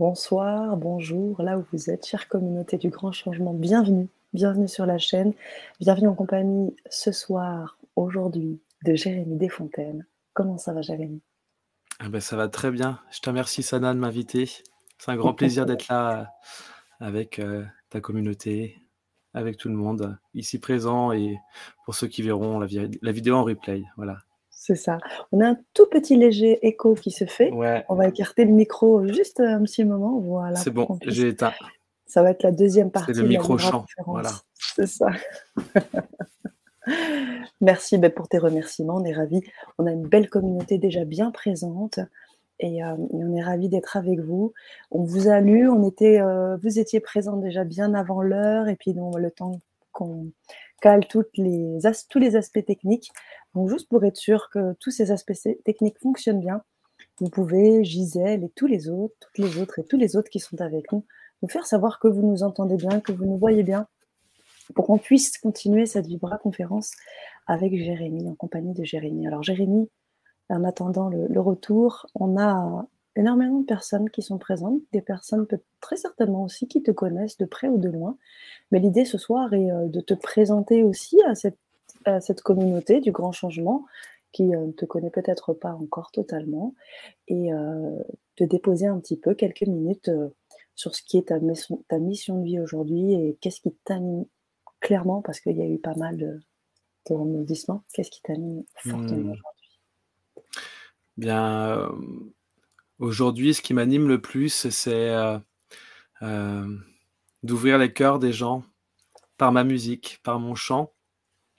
Bonsoir, bonjour, là où vous êtes, chère communauté du grand changement, bienvenue, bienvenue sur la chaîne, bienvenue en compagnie ce soir, aujourd'hui, de Jérémy Desfontaines. Comment ça va Jérémy? Ah ben, Ça va très bien, je te remercie Sana de m'inviter. C'est un grand plaisir d'être là euh, avec euh, ta communauté, avec tout le monde ici présent et pour ceux qui verront la, la vidéo en replay. Voilà. C'est ça. On a un tout petit léger écho qui se fait. On va écarter le micro juste un petit moment. Voilà. C'est bon, j'ai éteint. Ça va être la deuxième partie. C'est le micro champ. Voilà. C'est ça. Merci ben, pour tes remerciements. On est ravis. On a une belle communauté déjà bien présente. Et, euh, on est ravis d'être avec vous. On vous a lu, on était, euh, vous étiez présents déjà bien avant l'heure, et puis donc, le temps qu'on cale toutes les tous les aspects techniques. Donc, juste pour être sûr que tous ces aspects techniques fonctionnent bien, vous pouvez, Gisèle et tous les autres, toutes les autres et tous les autres qui sont avec nous, nous faire savoir que vous nous entendez bien, que vous nous voyez bien, pour qu'on puisse continuer cette Vibra conférence avec Jérémy, en compagnie de Jérémy. Alors, Jérémy, en attendant le, retour, on a énormément de personnes qui sont présentes, des personnes très certainement aussi qui te connaissent de près ou de loin. Mais l'idée ce soir est euh, de te présenter aussi à cette cette communauté du grand changement qui euh, ne te connaît peut-être pas encore totalement et euh, te déposer un petit peu quelques minutes euh, sur ce qui est ta mission, ta mission de vie aujourd'hui et qu'est-ce qui t'anime clairement parce qu'il y a eu pas mal de, de Qu'est-ce qui t'anime fortement hmm. aujourd'hui? Bien, aujourd'hui, ce qui m'anime le plus, c'est d'ouvrir les cœurs des gens par ma musique, par mon chant,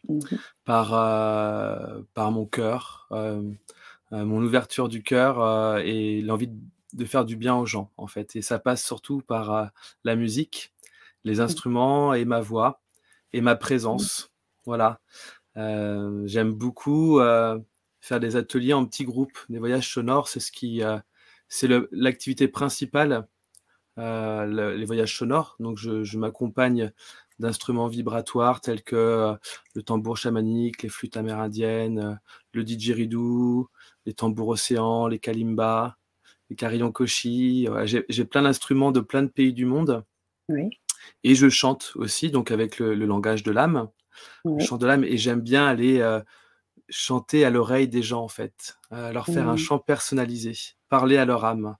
Mmh par, euh, par mon cœur, euh, euh, mon ouverture du cœur et l'envie de faire du bien aux gens, en fait. Et ça passe surtout par la musique, les mmh. instruments et ma voix et ma mmh. présence. Voilà. J'aime beaucoup faire des ateliers en petits groupes, des voyages sonores. C'est ce qui, c'est l'activité principale, les voyages sonores. Donc, je, je m'accompagne d'instruments vibratoires tels que euh, le tambour chamanique, les flûtes amérindiennes, euh, le didgeridoo, les tambours océans, les kalimbas, les carillons koshi. J'ai plein d'instruments de plein de pays du monde. Et je chante aussi, donc avec le, langage de l'âme, le chant de l'âme. Et j'aime bien aller euh, chanter à l'oreille des gens, en fait, leur faire un chant personnalisé, parler à leur âme.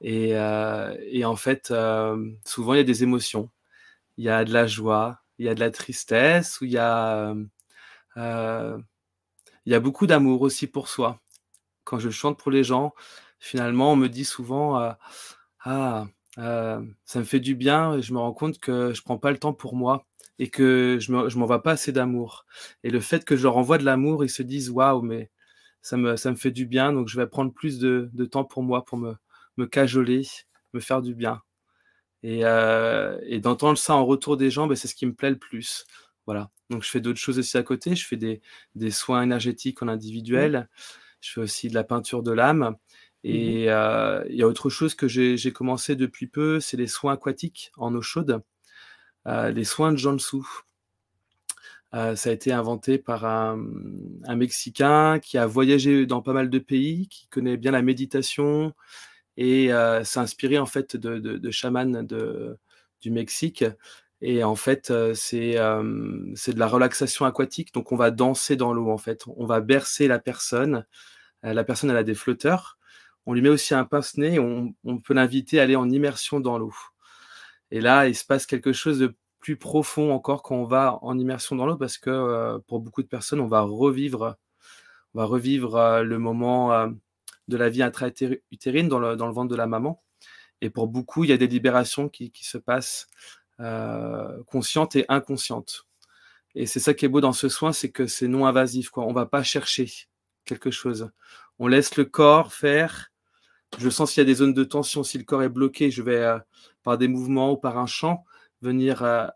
Et, et, en fait, souvent, il y a des émotions il y a de la joie, il y a de la tristesse, ou il y a, euh, il y a beaucoup d'amour aussi pour soi. Quand je chante pour les gens, finalement, on me dit souvent euh, Ah, euh, ça me fait du bien, et je me rends compte que je prends pas le temps pour moi et que je ne m'envoie pas assez d'amour. Et le fait que je leur envoie de l'amour, ils se disent Waouh, mais ça me, ça me fait du bien, donc je vais prendre plus de, de temps pour moi, pour me, me cajoler, me faire du bien. Euh, et, d'entendre ça en retour des gens, ben, c'est ce qui me plaît le plus. Voilà. Donc je fais d'autres choses aussi à côté. Je fais des, soins énergétiques en individuel. Je fais aussi de la peinture de l'âme. Mmh et euh, il y a autre chose que j'ai commencé depuis peu, c'est les soins aquatiques en eau chaude, les soins de Jansu. ça a été inventé par un, Mexicain qui a voyagé dans pas mal de pays, qui connaît bien la méditation, et euh, c'est inspiré en fait de, de, de chamans du Mexique. Et en fait, c'est c'est de la relaxation aquatique. Donc, on va danser dans l'eau, en fait. On va bercer la personne. la personne, elle a des flotteurs. On lui met aussi un pince-nez. On, peut l'inviter à aller en immersion dans l'eau. Et là, il se passe quelque chose de plus profond encore quand on va en immersion dans l'eau parce que pour beaucoup de personnes, on va revivre, on va revivre le moment de la vie intra-utérine dans le, ventre de la maman. Et pour beaucoup, il y a des libérations qui, se passent euh, conscientes et inconscientes. Et c'est ça qui est beau dans ce soin, c'est que c'est non invasif. Quoi. On ne va pas chercher quelque chose. On laisse le corps faire. Je sens s'il y a des zones de tension, si le corps est bloqué, je vais, euh, par des mouvements ou par un chant, venir euh,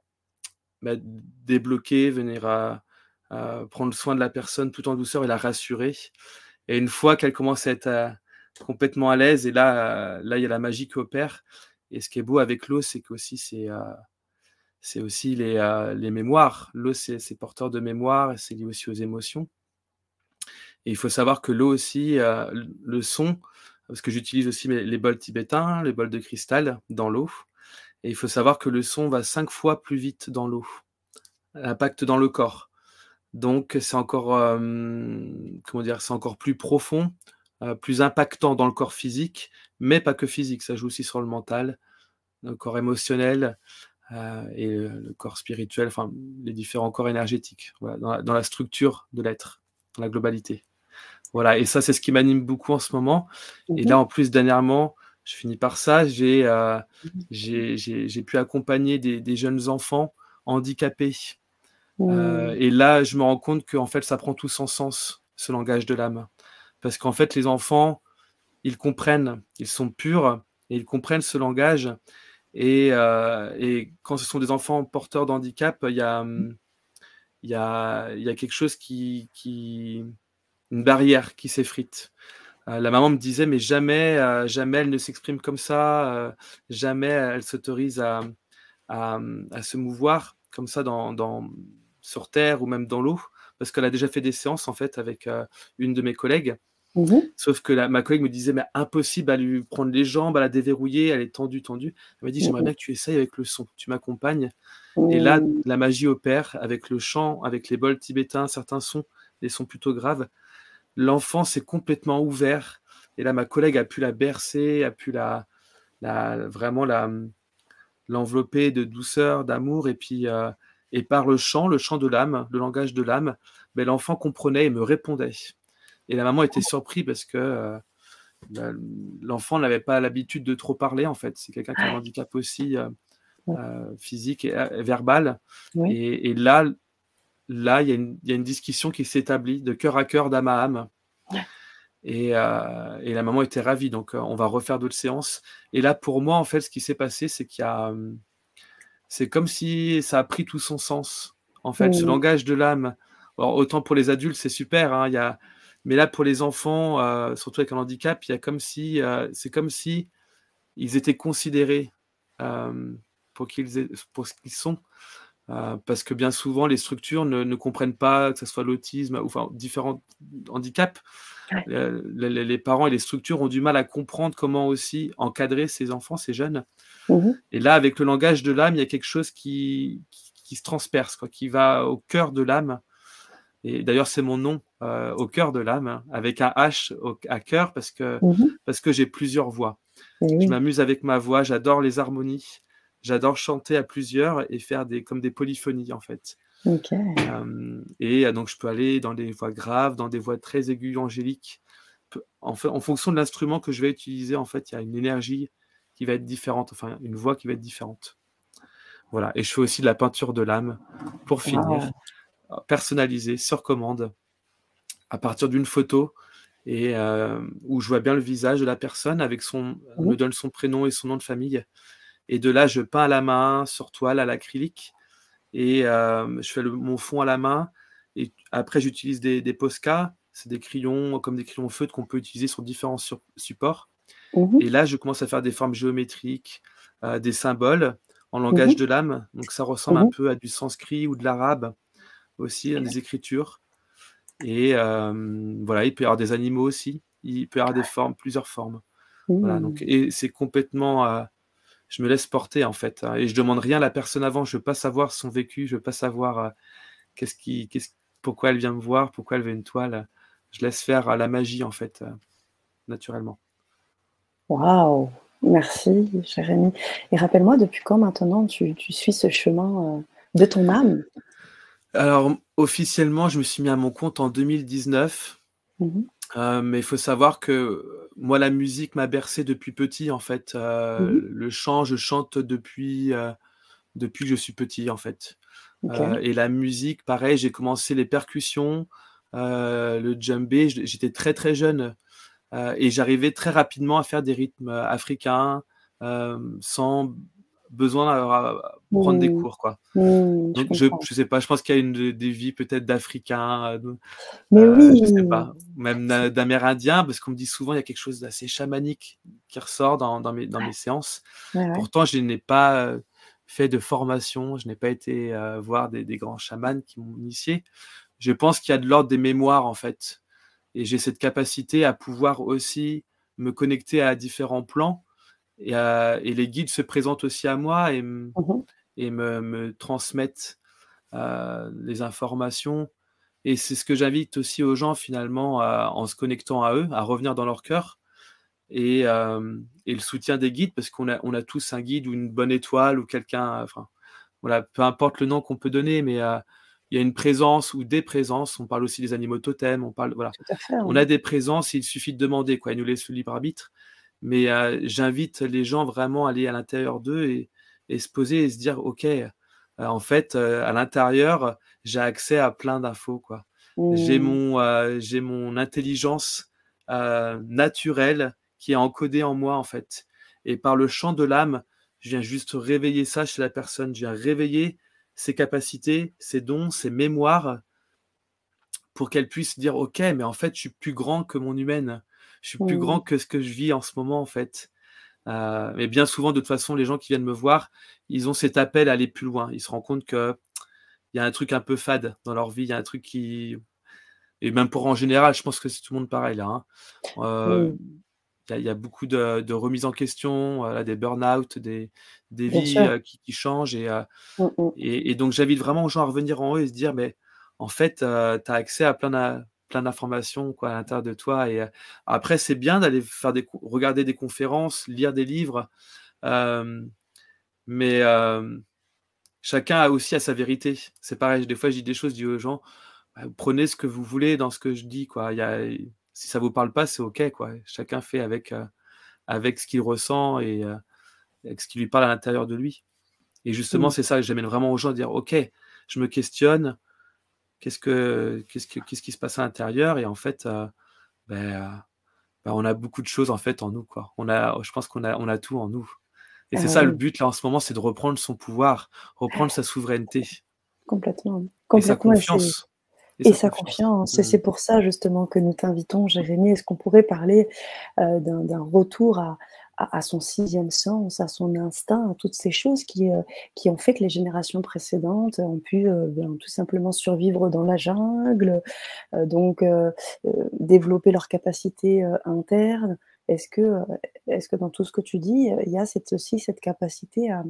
bah, débloquer, venir prendre soin de la personne tout en douceur et la rassurer. Et une fois qu'elle commence à être euh, complètement à l'aise, et là, euh, là, il y a la magie qui opère. Et ce qui est beau avec l'eau, c'est qu'aussi, c'est euh, c'est aussi les, les mémoires. L'eau, c'est porteur de mémoire, et c'est lié aussi aux émotions. Et il faut savoir que l'eau aussi, le son, parce que j'utilise aussi les bols tibétains, les bols de cristal dans l'eau. Et il faut savoir que le son va cinq fois plus vite dans l'eau, l'impact dans le corps. Donc c'est encore, comment dire, c'est encore plus profond, plus impactant dans le corps physique, mais pas que physique, ça joue aussi sur le mental, le corps émotionnel et le corps spirituel, enfin les différents corps énergétiques, dans, la, structure de l'être, dans la globalité. Voilà, et ça c'est ce qui m'anime beaucoup en ce moment. Et mmh là en plus dernièrement, je finis par ça, j'ai mmh pu accompagner des, jeunes enfants handicapés euh, et là, je me rends compte qu'en fait, ça prend tout son sens, ce langage de l'âme. Parce qu'en fait, les enfants, ils comprennent, ils sont purs, et ils comprennent ce langage. Et, euh, et quand ce sont des enfants porteurs d'handicap, il y a, y, a, y a quelque chose qui, qui une barrière qui s'effrite. Euh, la maman me disait, mais jamais, jamais elle ne s'exprime comme ça, jamais elle s'autorise à, à, à, se mouvoir comme ça dans, dans, sur Terre ou même dans l'eau, parce qu'elle a déjà fait des séances en fait avec euh, une de mes collègues. Mmh Sauf que ma collègue me disait, mais impossible à lui prendre les jambes, à la déverrouiller, elle est tendue, tendue. Elle m'a dit, j'aimerais mmh bien que tu essayes avec le son, tu m'accompagnes. Et là, mmh. la magie opère avec le chant, avec les bols tibétains, certains sons, des sons plutôt graves. L'enfant s'est complètement ouvert. Et là, ma collègue a pu la bercer, a pu la, la vraiment la, l'envelopper de douceur, d'amour. Et puis, euh, et par le chant, le chant de l'âme, le langage de l'âme, ben, l'enfant comprenait et me répondait. Et la maman était surprise parce que euh, ben, l'enfant n'avait pas l'habitude de trop parler, en fait. C'est quelqu'un qui a un handicap aussi euh, euh, physique et, verbal. Et, là, là, il y, a une discussion qui s'établit de cœur à cœur, d'âme à âme. Et, et, la maman était ravie. Donc, on va refaire d'autres séances. Et là, pour moi, en fait, ce qui s'est passé, c'est qu'il y a hum, c'est comme si ça a pris tout son sens. En fait, ce langage de l'âme, autant pour les adultes, c'est super, hein, y a... mais là, pour les enfants, euh, surtout avec un handicap, il y a comme si, euh, c'est comme si ils étaient considérés euh, pour, qu'ils pour ce qu'ils sont. Parce que bien souvent, les structures ne, comprennent pas que ce soit l'autisme ou enfin, différents handicaps. Les, les, parents et les structures ont du mal à comprendre comment aussi encadrer ces enfants, ces jeunes. Mmh et là, avec le langage de l'âme, il y a quelque chose qui, qui, se transperce, quoi, qui va au cœur de l'âme. Et d'ailleurs, c'est mon nom, euh, au cœur de l'âme, hein, avec un H à cœur, parce que, mmh parce que j'ai plusieurs voix. Je m'amuse avec ma voix, j'adore les harmonies, j'adore chanter à plusieurs et faire des, comme des polyphonies, en fait. Euh, et euh, donc, je peux aller dans des voix graves, dans des voix très aiguës, angéliques. En, fait, en fonction de l'instrument que je vais utiliser, en fait, il y a une énergie qui va être différente, enfin une voix qui va être différente. Voilà, et je fais aussi de la peinture de l'âme pour finir, personnalisée, sur commande, à partir d'une photo et euh, où je vois bien le visage de la personne avec son, me donne son prénom et son nom de famille. Et de là, je peins à la main, sur toile, à l'acrylique, et euh, je fais le, mon fond à la main. Et après, j'utilise des, des Posca, c'est des crayons comme des crayons feutres qu'on peut utiliser sur différents supports. Mmh et là, je commence à faire des formes géométriques, euh, des symboles en langage mmh de l'âme. Donc, ça ressemble un mmh peu à du sanskrit ou de l'arabe aussi, hein, des écritures. Et voilà, il peut y avoir des animaux aussi. Il peut y avoir des formes, plusieurs formes. Voilà, donc, et c'est complètement. Euh, je me laisse porter en fait. Hein, et je demande rien à la personne avant. Je veux pas savoir son vécu. Je veux pas savoir euh, qu'est-ce qui, qu'est-ce, pourquoi elle vient me voir, pourquoi elle veut une toile. Je laisse faire la magie en fait, naturellement. Waouh! Merci, Jérémy. Et rappelle-moi, depuis quand maintenant tu, suis ce chemin euh, de ton âme? Alors, officiellement, je me suis mis à mon compte en 2019. Mmh euh, mais il faut savoir que moi, la musique m'a bercé depuis petit, en fait. Euh, mmh le chant, je chante depuis, depuis que je suis petit, en fait. et la musique, pareil, j'ai commencé les percussions, le djembé. J'étais très très jeune. Euh, et j'arrivais très rapidement à faire des rythmes euh, africains euh, sans besoin de prendre des mmh. cours quoi. Mmh, Donc je, je sais pas, je pense qu'il y a une des vies peut-être d'Africains, mais oui. je sais pas, même d'Amérindiens, parce qu'on me dit souvent il y a quelque chose d'assez chamanique qui ressort dans, dans, mes, dans mes séances. Pourtant je n'ai pas fait de formation, je n'ai pas été voir des, des, grands chamans qui m'ont initié. Je pense qu'il y a de l'ordre des mémoires en fait et j'ai cette capacité à pouvoir aussi me connecter à différents plans. Et, et, les guides se présentent aussi à moi et, et me, me transmettent les informations. Et c'est ce que j'invite aussi aux gens finalement en se connectant à eux, à revenir dans leur cœur. Et, et le soutien des guides, parce qu'on a, on a tous un guide ou une bonne étoile ou quelqu'un, enfin, voilà, peu importe le nom qu'on peut donner, mais il y a une présence ou des présences. On parle aussi des animaux totems. On parle, voilà. On a des présences. Il suffit de demander, quoi. Ils nous laissent le libre arbitre. Mais j'invite les gens vraiment à aller à l'intérieur d'eux et, et, se poser et se dire, ok, en fait, à l'intérieur, j'ai accès à plein d'infos, quoi. J'ai mmh. mon, j'ai mon intelligence naturelle qui est encodée en moi, en fait. Et par le chant de l'âme, je viens juste réveiller ça chez la personne. Je viens réveiller ses capacités, ses dons, ses mémoires, pour qu'elle puisse dire Ok, mais en fait, je suis plus grand que mon humaine. Je suis plus mmh. grand que ce que je vis en ce moment, en fait. Euh, mais bien souvent, de toute façon, les gens qui viennent me voir, ils ont cet appel à aller plus loin. Ils se rendent compte qu'il y a un truc un peu fade dans leur vie. Il y a un truc qui. Et même pour en général, je pense que c'est tout le monde pareil là. Hein. Euh, mmh il y, a beaucoup de, remises en question, des burn-out, des, des vies qui, changent. Mmh, mmh. Et, et, donc, j'invite vraiment aux gens à revenir en eux et se dire, mais en fait, tu as accès à plein plein d'informations quoi, à l'intérieur de toi. Et après, c'est bien d'aller faire des, regarder des conférences, lire des livres, mais chacun a aussi à sa vérité. C'est pareil, des fois, je dis des choses, je dis aux gens, bah, prenez ce que vous voulez dans ce que je dis. Quoi. Il y a, si ça vous parle pas, c'est ok quoi. Chacun fait avec euh, avec ce qu'il ressent et euh, avec ce qui lui parle à l'intérieur de lui. Et justement, mmh. c'est ça que j'amène vraiment aux gens à dire ok, je me questionne, qu'est-ce que qu'est-ce qu'est-ce qui se passe à l'intérieur et en fait, euh, ben, ben, on a beaucoup de choses en fait en nous quoi. On a, je pense qu'on a on a tout en nous. Et c'est ça le but là en ce moment, c'est de reprendre son pouvoir, reprendre sa souveraineté. Complètement. Complètement. Et sa confiance et, sa confiance. Et mmh. c'est pour ça justement que nous t'invitons, Jérémy. Est-ce qu'on pourrait parler euh, d'un retour à, à, son sixième sens, à son instinct, à toutes ces choses qui, euh, qui ont fait que les générations précédentes ont pu euh, ben, tout simplement survivre dans la jungle, donc développer leurs capacités internes. Est-ce que, est-ce que dans tout ce que tu dis, il y a cette, aussi cette capacité à,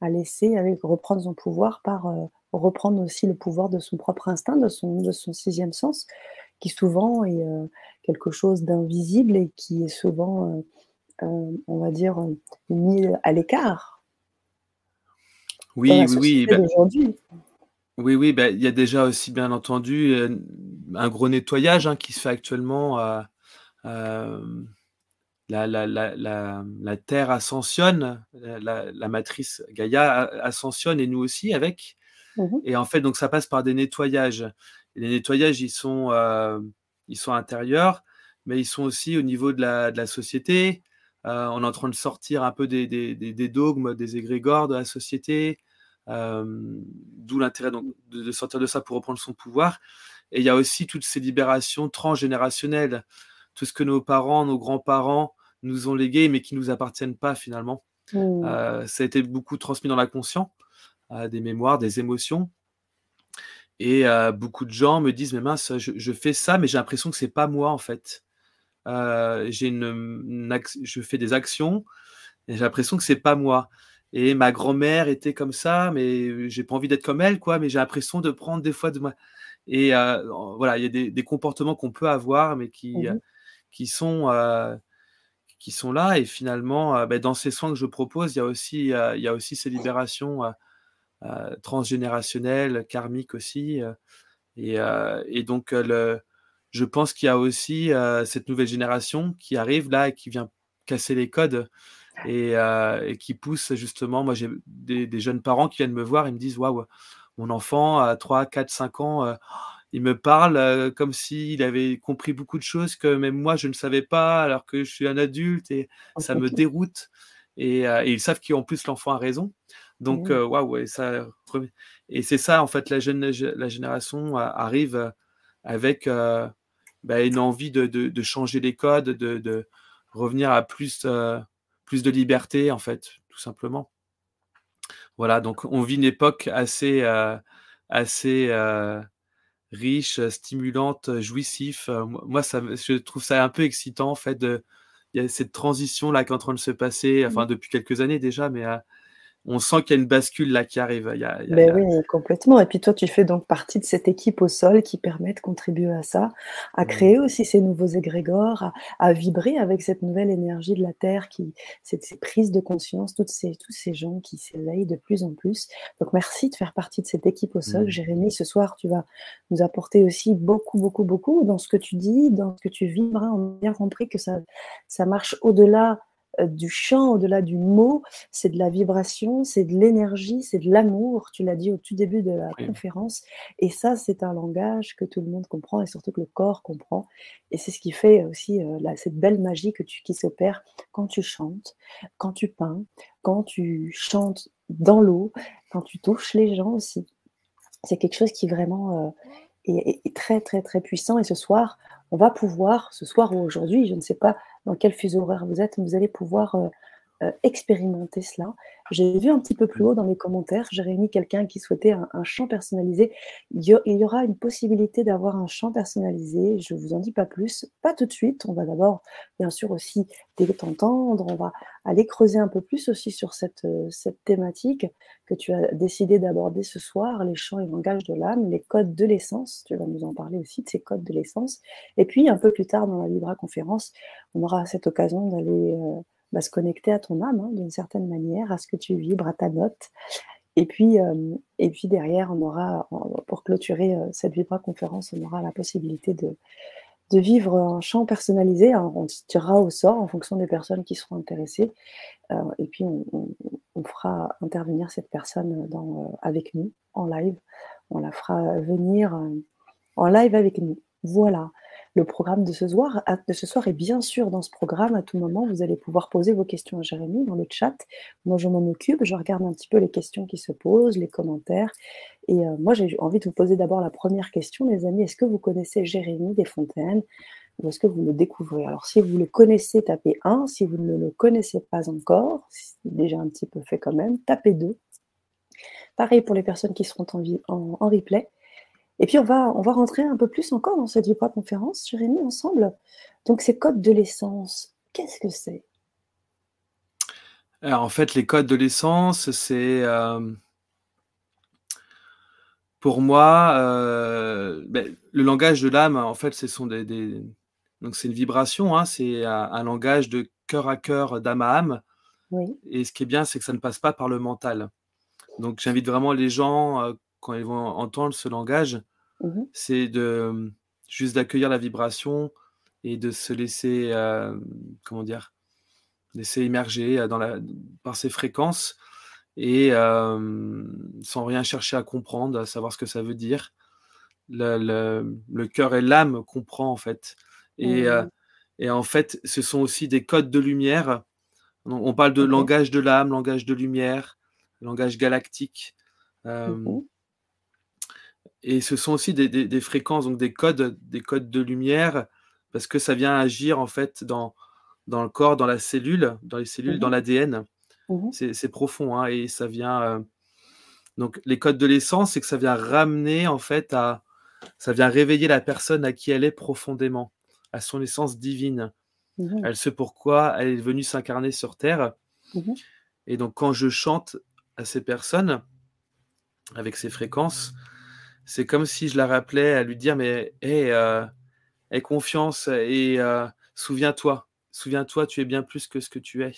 à laisser avec, reprendre son pouvoir par reprendre aussi le pouvoir de son propre instinct, de son, de son sixième sens, qui souvent est euh, quelque chose d'invisible et qui est souvent, euh, euh, on va dire, mis à l'écart. Oui, oui, bah oui. oui, oui, bah, il y a déjà aussi, bien entendu, un gros nettoyage hein, qui se fait actuellement. La, la, la, la, Terre ascensionne, la, matrice Gaïa ascensionne et nous aussi avec. Mmh et en fait, donc ça passe par des nettoyages. les nettoyages, ils sont, euh, ils sont intérieurs, mais ils sont aussi au niveau de la, de la société. Euh, on est en train de sortir un peu des, des, des, dogmes, des égrégores de la société, euh, d'où l'intérêt de, de, sortir de ça pour reprendre son pouvoir. Et il y a aussi toutes ces libérations transgénérationnelles, tout ce que nos parents, nos grands-parents nous ont légué, mais qui ne nous appartiennent pas finalement. Mmh. ça a été beaucoup transmis dans la conscience des mémoires, des émotions. Et euh, beaucoup de gens me disent, mais mince, je, fais ça, mais j'ai l'impression que c'est pas moi en fait. Euh, j'ai une, je fais des actions et j'ai l'impression que c'est pas moi. Et ma grand-mère était comme ça, mais j'ai pas envie d'être comme elle, quoi. Mais j'ai l'impression de prendre des fois de moi. Et euh, voilà, il y a des, comportements qu'on peut avoir, mais qui, mmh qui sont qui sont là. Et finalement, ben, dans ces soins que je propose, il y a aussi, il y a aussi ces libérations euh, transgénérationnel, karmique aussi. Euh, euh, et, donc, le, je pense qu'il y a aussi cette nouvelle génération qui arrive là et qui vient casser les codes et, qui pousse justement. Moi, j'ai des, jeunes parents qui viennent me voir et me disent Waouh, mon enfant à 3, 4, 5 ans, il me parle comme s'il avait compris beaucoup de choses que même moi je ne savais pas, alors que je suis un adulte et ça me déroute. Et, et ils savent qu'en plus l'enfant a raison. Donc, mmh. waouh, ça. Et c'est ça, en fait, la, jeune, la génération arrive avec bah, une envie de, changer les codes, de, revenir à plus, plus de liberté, en fait, tout simplement. Voilà, donc on vit une époque assez, assez riche, stimulante, jouissif. moi, ça, je trouve ça un peu excitant, en fait, de, il y a cette transition là qui est en train de se passer, enfin Mmh. depuis quelques années déjà, mais on sent qu'il y a une bascule là qui arrive. Il y a, il y a- Ben oui, complètement. Et puis toi, tu fais donc partie de cette équipe au sol qui permet de contribuer à ça, à créer aussi ces nouveaux égrégores, à, à vibrer avec cette nouvelle énergie de la Terre, qui, cette, ces prises de conscience, toutes ces, tous ces gens qui s'éveillent de plus en plus. Donc merci de faire partie de cette équipe au sol. Mm. Jérémy, ce soir, tu vas nous apporter aussi beaucoup, beaucoup, beaucoup dans ce que tu dis, dans ce que tu vibres. hein. On a bien compris que ça, ça marche au-delà du chant, au-delà du mot, c'est de la vibration, c'est de l'énergie, c'est de l'amour. Tu l'as dit au tout début de la Oui. conférence. Et ça, c'est un langage que tout le monde comprend et surtout que le corps comprend. Et c'est ce qui fait aussi euh, la- cette belle magie que tu, qui s'opère quand tu chantes, quand tu peins, quand tu chantes dans l'eau, quand tu touches les gens aussi. C'est quelque chose qui vraiment euh, est, est- est très, très, très puissant. Et ce soir, on va pouvoir, ce soir ou aujourd'hui, je ne sais pas dans quel fuseau horaire vous êtes, vous allez pouvoir euh, expérimenter cela. J'ai vu un petit peu plus haut dans les commentaires, j'ai réuni quelqu'un qui souhaitait un, chant personnalisé. Il y, aura une possibilité d'avoir un chant personnalisé. Je ne vous en dis pas plus, pas tout de suite. On va d'abord, bien sûr, aussi t'entendre. On va aller creuser un peu plus aussi sur cette, euh, cette thématique que tu as décidé d'aborder ce soir, les chants et langages de l'âme, les codes de l'essence. Tu vas nous en parler aussi de ces codes de l'essence. Et puis, un peu plus tard dans la Libra conférence, on aura cette occasion d'aller euh, bah, se connecter à ton âme hein, d'une certaine manière, à ce que tu vibres, à ta note. Et puis, euh, et puis derrière, on aura, pour clôturer euh, cette Vibra conférence, on aura la possibilité de, de vivre un chant personnalisé. Alors, on tirera au sort en fonction des personnes qui seront intéressées. Euh, et puis, on, fera intervenir cette personne avec nous en live. On la fera venir en live avec nous. Voilà. Le programme de ce, soir, de bien sûr dans ce programme. À tout moment, vous allez pouvoir poser vos questions à Jérémy dans le chat. Moi, je m'en occupe. Je regarde un petit peu les questions qui se posent, les commentaires. Et euh, moi, j'ai envie de vous poser d'abord la première question, les amis. Est-ce que vous connaissez Jérémy Desfontaines ou est-ce que vous le découvrez? Alors, si vous le connaissez, tapez 1. Si vous ne le connaissez pas encore, c'est déjà un petit peu fait quand même, tapez 2. Pareil pour les personnes qui seront en replay. Et puis, on va, on va rentrer un peu plus encore dans cette Vibra conférence, Jérémy, ensemble. Donc, ces codes de l'essence, qu'est-ce que c'est? Alors, en fait, les codes de l'essence, c'est. Euh, pour moi, euh, ben, le langage de l'âme, en fait, ce sont des. des... Donc, c'est une vibration, hein, c'est un, un, langage de cœur à cœur, d'âme à âme. Oui. Et ce qui est bien, c'est que ça ne passe pas par le mental. Donc, j'invite vraiment les gens, euh, quand ils vont entendre ce langage, Mmh c'est de juste d'accueillir la vibration et de se laisser, euh, comment dire, laisser dans la, par ces fréquences et euh, sans rien chercher à comprendre, à savoir ce que ça veut dire. Le, le, le cœur et l'âme comprend en fait. Et, mmh. euh, et, en fait, ce sont aussi des codes de lumière. On, on parle de langage de l'âme, langage de lumière, langage galactique. Mmh et ce sont aussi des, des, des, fréquences, donc des codes, des codes de lumière, parce que ça vient agir en fait dans, dans le corps, dans la cellule, dans les cellules, mmh. dans l'ADN. Mmh. C'est profond, hein, et ça vient. Euh... Donc les codes de l'essence, c'est que ça vient ramener en fait à, ça vient réveiller la personne à qui elle est profondément, à son essence divine. Mmh. Elle sait pourquoi elle est venue s'incarner sur Terre. Et donc quand je chante à ces personnes avec ces fréquences, c'est comme si je la rappelais à lui dire mais hé, euh, aie confiance et euh, souviens-toi, souviens-toi, tu es bien plus que ce que tu es.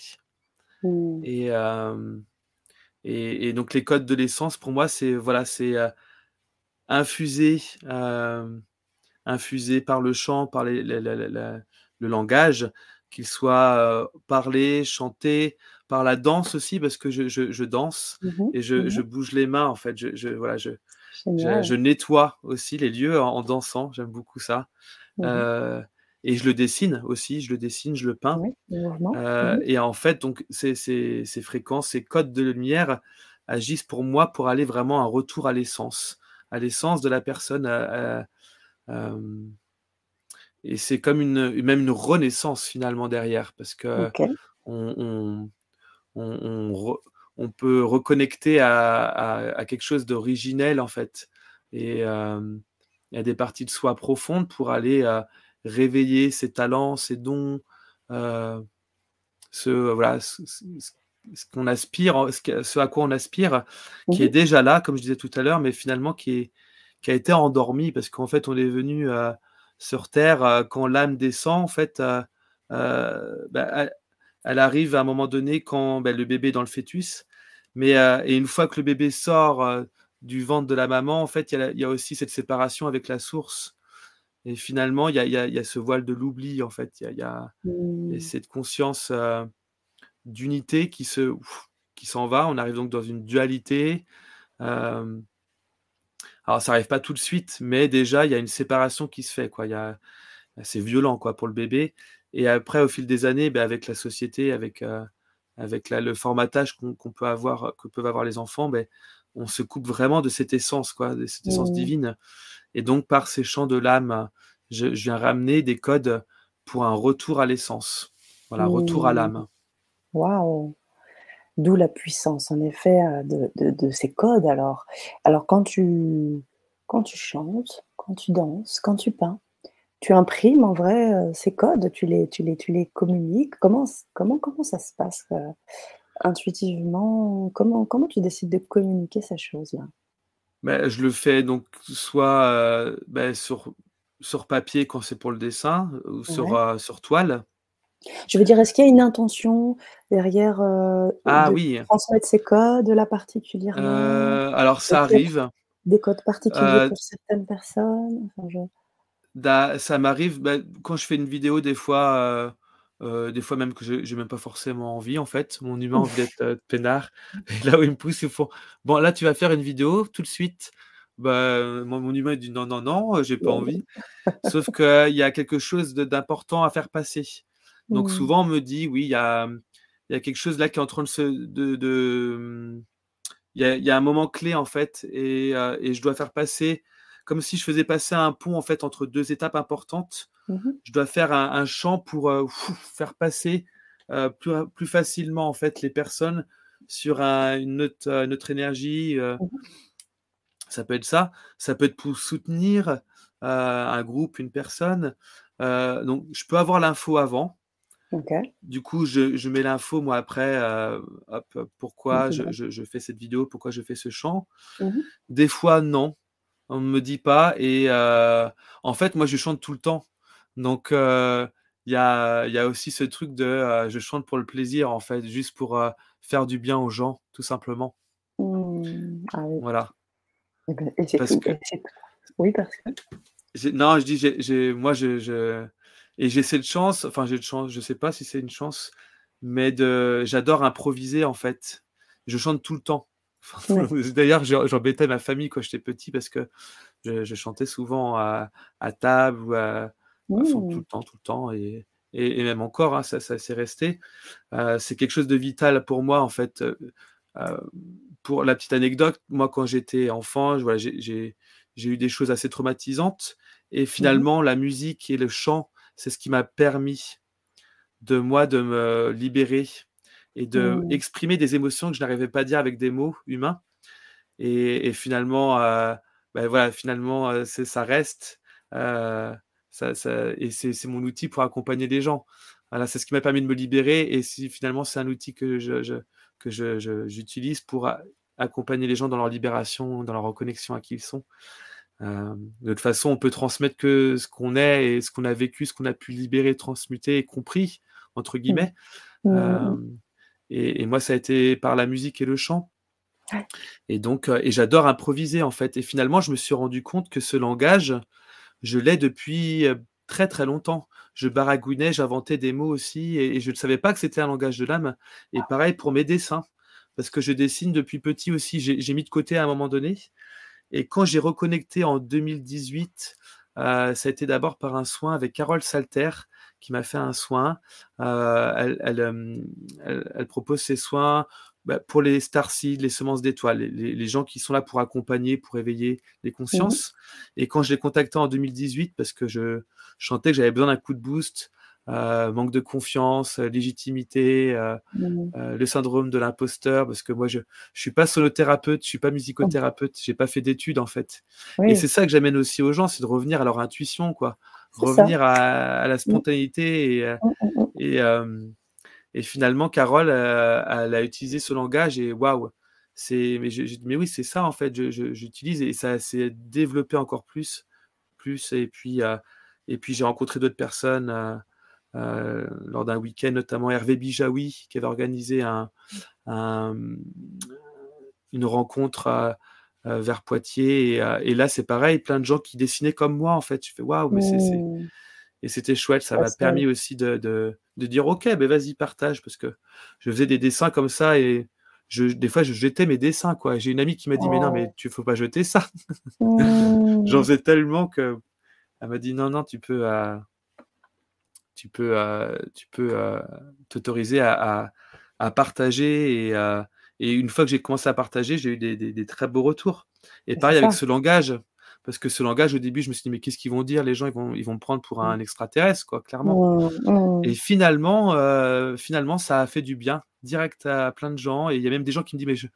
Mmh. Et, euh, et, et, donc les codes de l'essence pour moi c'est voilà c'est infusé infusé par le chant, par les, le langage, qu'il soit parlé, chanté, par la danse aussi parce que je, je, je danse mmh et je, mmh je, bouge les mains en fait, je, je voilà je je, je, nettoie aussi les lieux en, en dansant, j'aime beaucoup ça. Mmh euh, et je le dessine aussi, je le dessine, je le peins. Oui, euh, mmh et en fait, donc ces, ces, ces, fréquences, ces codes de lumière agissent pour moi pour aller vraiment un retour à l'essence, à l'essence de la personne. À, à, et c'est comme une, même une renaissance finalement derrière, parce que okay. on, on, on, on re, on peut reconnecter à, à, à quelque chose d'originel en fait. Et euh, y a des parties de soi profondes pour aller euh, réveiller ses talents, ses dons, ce, voilà, ce, qu'on aspire, ce, à quoi on aspire, qui est déjà là, comme je disais tout à l'heure, mais finalement qui, est, qui a été endormi parce qu'en fait, on est venu sur Terre quand l'âme descend, en fait, bah, elle, arrive à un moment donné quand bah, le bébé est dans le fœtus. Mais et une fois que le bébé sort du ventre de la maman, en fait, il y, a aussi cette séparation avec la source. Et finalement, il y a, ce voile de l'oubli, en fait. Il y a, mmh. cette conscience d'unité qui se qui s'en va. On arrive donc dans une dualité. alors, ça n'arrive pas tout de suite, mais déjà, il y a une séparation qui se fait. Quoi. C'est violent quoi, pour le bébé. Et après, au fil des années, ben, avec la société, avec, avec le formatage qu'on, peut avoir, que peuvent avoir les enfants, ben, on se coupe vraiment de cette essence, quoi, de cette essence mmh. divine. Et donc, par ces chants de l'âme, je, viens ramener des codes pour un retour à l'essence. Voilà, retour à mmh. l'âme. Waouh D'où la puissance, en effet, euh, de, ces codes. Alors, alors quand, tu, quand tu chantes, quand tu danses, quand tu peins, tu imprimes en vrai euh, ces codes, tu les, tu les, tu les communiques. Comment, comment, comment ça se passe euh, intuitivement? Comment, comment tu décides de communiquer ces choses-là? Ben, Je le fais donc soit ben, sur, sur papier quand c'est pour le dessin ou sur, sur toile. Je veux dire, est-ce qu'il y a une intention derrière euh, ah, oui. transmettre ces codes là particulièrement euh, Alors, ça arrive. Des codes particuliers euh, pour certaines personnes? Ça m'arrive bah, quand je fais une vidéo, des fois, des fois même que je n'ai même pas forcément envie, en fait. Mon humain envie d'être peinard. Et là où il me pousse, il faut Bon, là, tu vas faire une vidéo tout de suite. Bah, mon humain dit non, non, non, j'ai pas envie. Sauf qu'il y a quelque chose d'important à faire passer. Donc mmh. souvent, on me dit, oui, il y a, y a, quelque chose là qui est en train de se... De, il, y a, y a, un moment clé, en fait, et, et, je dois faire passer, comme si je faisais passer un pont, en fait, entre deux étapes importantes. Mmh je dois faire un, chant pour faire passer plus, plus, facilement, en fait, les personnes sur une, autre, une, autre, énergie. Mmh ça peut être ça. Ça peut être pour soutenir un groupe, une personne. donc, je peux avoir l'info avant. Du coup, je, mets l'info, moi, après, euh, pourquoi je, fais cette vidéo, pourquoi je fais ce chant. Mmh Des fois, non, on ne me dit pas. Et euh, en fait, moi, je chante tout le temps. Donc, euh, il y, a, y, a, aussi ce truc de je chante pour le plaisir, en fait, juste pour faire du bien aux gens, tout simplement. Mmh. Ah voilà. Eh ben, parce que... Oui, parce que. Non, je dis, j'ai, moi, je et j'ai cette chance, enfin j'ai de chance, je sais pas si c'est une chance, mais de, j'adore improviser en fait. Je chante tout le temps. D'ailleurs, j'embêtais ma famille quand j'étais petit parce que je, chantais souvent à, table ou à, tout le mmh. temps, tout le temps, et, et, même encore, hein, ça, ça s'est resté. Euh, c'est quelque chose de vital pour moi en fait. Euh, euh, pour la petite anecdote, moi quand j'étais enfant, voilà, j'ai eu des choses assez traumatisantes, et mmh finalement la musique et le chant c'est ce qui m'a permis de moi de me libérer et de mmh. exprimer des émotions que je n'arrivais pas à dire avec des mots humains. Et, finalement, euh, ben voilà, finalement, euh, ça reste. Euh, ça, et c'est mon outil pour accompagner les gens. Voilà, c'est ce qui m'a permis de me libérer. Et si finalement, c'est un outil que je, que j'utilise pour accompagner les gens dans leur libération, dans leur reconnexion à qui ils sont. Euh, de toute façon, on peut transmettre que ce qu'on est et ce qu'on a vécu, ce qu'on a pu libérer, transmuter et compris, entre mmh. guillemets. Mmh. Euh, et, moi, ça a été par la musique et le chant. Et donc, euh, et j'adore improviser en fait. Et finalement, je me suis rendu compte que ce langage, je l'ai depuis très très longtemps. Je baragouinais, j'inventais des mots aussi, et, je ne savais pas que c'était un langage de l'âme. Et pareil pour mes dessins, parce que je dessine depuis petit aussi. J'ai mis de côté à un moment donné. Et quand j'ai reconnecté en 2018, euh, ça a été d'abord par un soin avec Carole Salter, qui m'a fait un soin. Euh, elle, propose ses soins bah, pour les starseeds, les semences d'étoiles, les, gens qui sont là pour accompagner, pour éveiller les consciences. Mmh. Et quand je l'ai contacté en 2018, parce que je chantais que j'avais besoin d'un coup de boost, euh, manque de confiance, euh, légitimité, euh, mmh. le syndrome de l'imposteur, parce que moi je je suis pas sonothérapeute, je suis pas musicothérapeute, j'ai pas fait d'études en fait. Et c'est ça que j'amène aussi aux gens, c'est de revenir à leur intuition quoi, revenir à, la mmh. spontanéité et, mmh, et, et, finalement, Carole, elle a utilisé ce langage et waouh, c'est mais, mais oui, c'est ça en fait, j'utilise et ça s'est développé encore plus, plus et puis et puis j'ai rencontré d'autres personnes euh, lors d'un week-end, notamment Hervé Bijawi, qui avait organisé un, une rencontre vers Poitiers. Et, là, c'est pareil, plein de gens qui dessinaient comme moi, en fait. Je fais waouh, mais c'est. Mmh. Et c'était chouette, ça m'a permis aussi de, de, de, dire ok, ben vas-y, partage, parce que je faisais des dessins comme ça et je, des fois je jetais mes dessins. quoi. J'ai une amie qui m'a dit mais non, mais tu faut pas jeter ça. Mmh. J'en faisais tellement que elle m'a dit non, non, tu peux, euh, tu peux, euh, tu peux euh, t'autoriser à, partager. Et, et, une fois que j'ai commencé à partager, j'ai eu des, très beaux retours. Et pareil avec ce langage, parce que ce langage, au début, je me suis dit, mais qu'est-ce qu'ils vont dire? Les gens, ils vont, ils vont me prendre pour un mmh. extraterrestre, quoi, clairement. Mmh, mmh. Et finalement, finalement, ça a fait du bien, direct à plein de gens. Et il y a même des gens qui me disent, mais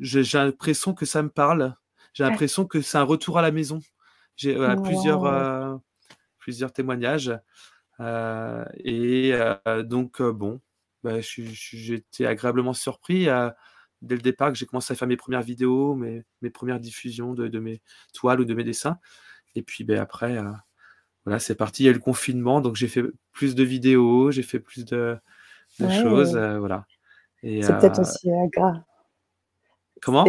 j'ai l'impression que ça me parle. J'ai l'impression que c'est un retour à la maison. J'ai plusieurs, plusieurs témoignages. Euh, et euh, donc, euh, bon, bah, j'ai été agréablement surpris dès le départ que j'ai commencé à faire mes premières vidéos, mes, mes premières diffusions de, mes toiles ou de mes dessins. Et puis ben, après, voilà, c'est parti. Il y a eu le confinement, donc j'ai fait plus de vidéos, j'ai fait plus de, choses. voilà. C'est peut-être aussi agréable. Comment?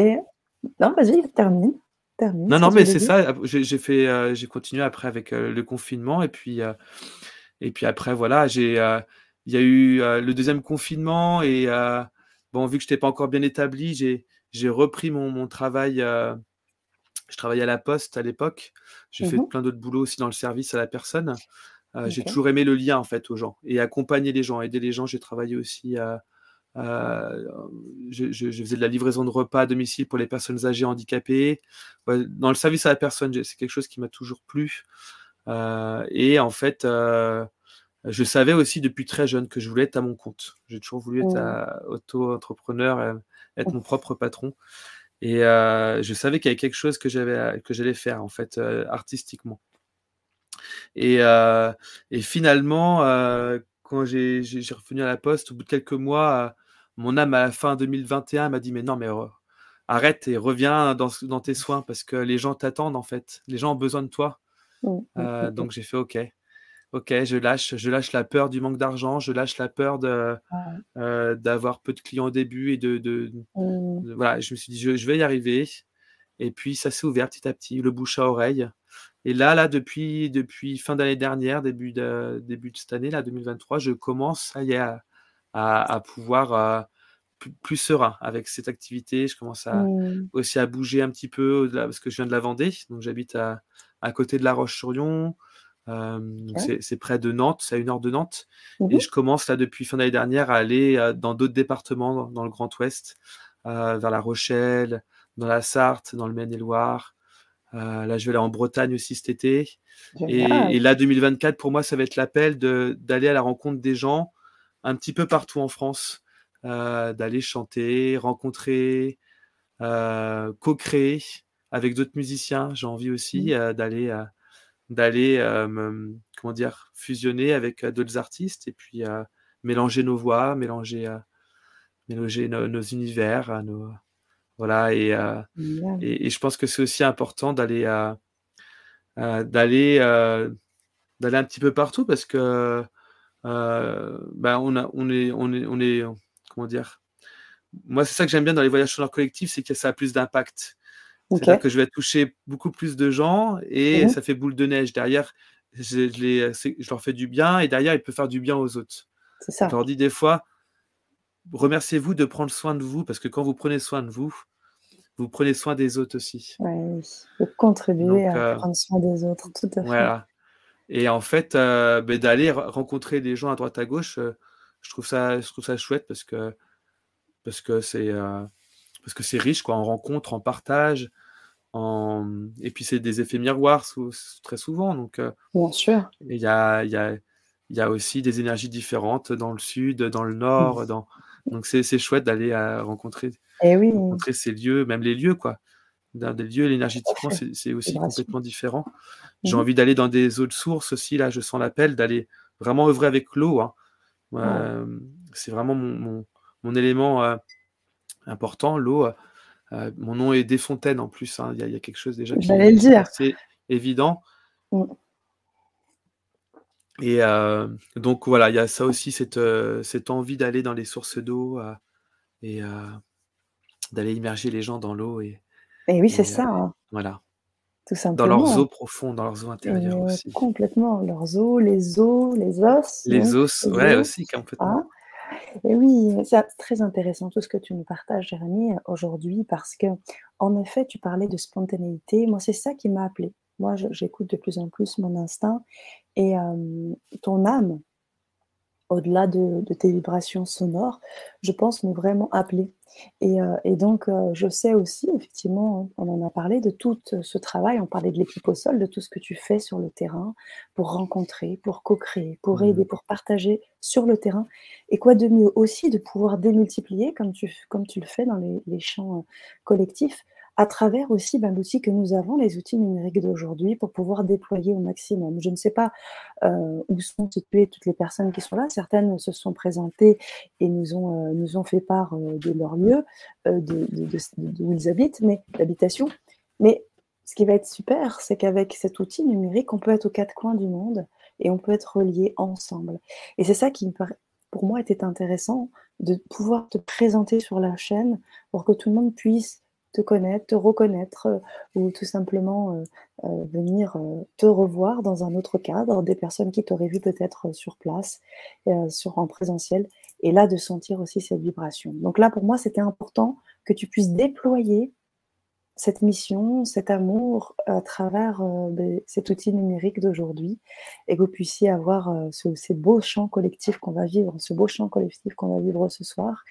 Non, vas-y, termine. Non, non, mais c'est ça. J'ai fait, j'ai continué après avec le confinement et puis et puis après, voilà, j'ai, euh, il y a eu euh, le deuxième confinement et euh, bon, vu que je n'étais pas encore bien établi, j'ai, j'ai repris mon, mon travail. je travaillais à la poste à l'époque. J'ai fait mmh plein d'autres boulots aussi dans le service à la personne. J'ai toujours aimé le lien en fait aux gens et accompagner les gens, aider les gens. J'ai travaillé aussi. je, je, faisais de la livraison de repas à domicile pour les personnes âgées handicapées. Dans le service à la personne, c'est quelque chose qui m'a toujours plu. Euh, et en fait, euh, je savais aussi depuis très jeune que je voulais être à mon compte. J'ai toujours voulu être mmh. auto-entrepreneur, être mon propre patron. Et euh, je savais qu'il y avait quelque chose que j'avais que j'allais faire en fait artistiquement. Et, et finalement, quand j'ai revenu à la poste, au bout de quelques mois, mon âme à la fin 2021 m'a dit mais non mais arrête et reviens dans, dans, tes soins parce que les gens t'attendent en fait. Les gens ont besoin de toi. Mmh, euh, mmh, donc j'ai fait OK. Ok, je lâche, je lâche la peur du manque d'argent, je lâche la peur de, euh, d'avoir peu de clients au début et de, de, voilà, je me suis dit je, vais y arriver. Et puis ça s'est ouvert petit à petit, le bouche à oreille. Et là, là, depuis, depuis fin d'année dernière, début de, début de cette année, là, 2023, je commence à, y à, à, pouvoir euh, plus, serein avec cette activité. Je commence à, aussi à bouger un petit peu parce que je viens de la Vendée, donc j'habite à, à côté de La Roche-sur-Yon. C'est près de Nantes, c'est à une heure de Nantes. Et mmh je commence là depuis fin d'année dernière à aller dans d'autres départements dans, le Grand Ouest, vers La Rochelle, dans la Sarthe, dans le Maine-et-Loire. là, je vais aller en Bretagne aussi cet été. Et, là, 2024, pour moi, ça va être l'appel d'aller à la rencontre des gens un petit peu partout en France, d'aller chanter, rencontrer, co-créer avec d'autres musiciens. J'ai envie aussi mmh. d'aller d'aller euh, comment dire fusionner avec d'autres artistes et puis mélanger nos voix, mélanger mélanger nos, univers, nos voilà et, et, je pense que c'est aussi important d'aller d'aller d'aller un petit peu partout parce que ben on a on est on est on est comment dire moi c'est ça que j'aime bien dans les voyages sonores collectifs c'est que ça a plus d'impact c'est-à-dire que je vais toucher beaucoup plus de gens et mmh ça fait boule de neige. Derrière, je, je, leur fais du bien et derrière, il peut faire du bien aux autres. C'est ça. Je leur dis des fois, remerciez-vous de prendre soin de vous parce que quand vous prenez soin de vous, vous prenez soin des autres aussi. Oui, vous contribuez à euh, prendre soin des autres, tout à fait. Voilà. Et en fait, euh, ben, d'aller rencontrer des gens à droite à gauche, euh, je, trouve ça, je trouve ça chouette parce que parce que c'est parce que c'est riche, quoi, en rencontres, en partage. En... Et puis, c'est des effets miroirs très souvent. Donc, euh, Bien sûr. Il y a, y, a, y a, aussi des énergies différentes dans le sud, dans le nord. Mmh. Dans... Donc, c'est chouette d'aller rencontrer, Et eh oui. rencontrer ces lieux, même les lieux, quoi. dans des lieux, énergétiquement, c'est aussi complètement différent. J'ai envie d'aller dans des eaux de source aussi, là, je sens l'appel, d'aller vraiment œuvrer avec l'eau. Hein. Euh, c'est vraiment mon, mon, élément euh, important, l'eau. Euh, mon nom est Desfontaines en plus, hein. il y, a quelque chose déjà qui le dire. C'est évident. Mm. Et donc voilà, il y a ça aussi, cette, cette envie d'aller dans les sources d'eau et d'aller immerger les gens dans l'eau. Et, et oui, c'est ça. Hein. Voilà. Tout simplement. Dans leurs eaux profondes, dans leurs eaux intérieures aussi. Complètement, leurs eaux, les os, les os. Les os, ouais, aussi, complètement. Ah. Oui, c'est très intéressant tout ce que tu nous partages, Jérémy, aujourd'hui, parce que, en effet, tu parlais de spontanéité. Moi, c'est ça qui m'a appelé. Moi, j'écoute de plus en plus mon instinct et ton âme, au-delà de, tes vibrations sonores, je pense nous vraiment appelé. Et, donc, je sais aussi, effectivement, on en a parlé de tout ce travail, on parlait de l'équipe au sol, de tout ce que tu fais sur le terrain pour rencontrer, pour co-créer, pour mmh. aider, pour partager sur le terrain. Et quoi de mieux aussi de pouvoir démultiplier, comme tu, comme tu le fais dans les, les champs collectifs, à travers aussi ben, l'outil que nous avons, les outils numériques d'aujourd'hui, pour pouvoir déployer au maximum. Je ne sais pas euh, où sont situées toutes les personnes qui sont là. Certaines se sont présentées et nous ont, euh, nous ont fait part euh, de leur lieu, de, d'où ils habitent, mais d'habitation. Mais ce qui va être super, c'est qu'avec cet outil numérique, on peut être aux quatre coins du monde et on peut être reliés ensemble. Et c'est ça qui me paraît pour moi était intéressant de pouvoir te présenter sur la chaîne pour que tout le monde puisse te connaître, te reconnaître euh, ou tout simplement euh, euh, venir te revoir dans un autre cadre, des personnes qui t'auraient vu peut-être sur place, sur, en présentiel, et là de sentir aussi cette vibration. Donc là, pour moi, c'était important que tu puisses déployer cette mission, cet amour à travers ben, cet outil numérique d'aujourd'hui et que vous puissiez avoir ce, ces beaux champs collectifs qu'on va vivre, ce beau champ collectif qu'on va vivre ce soir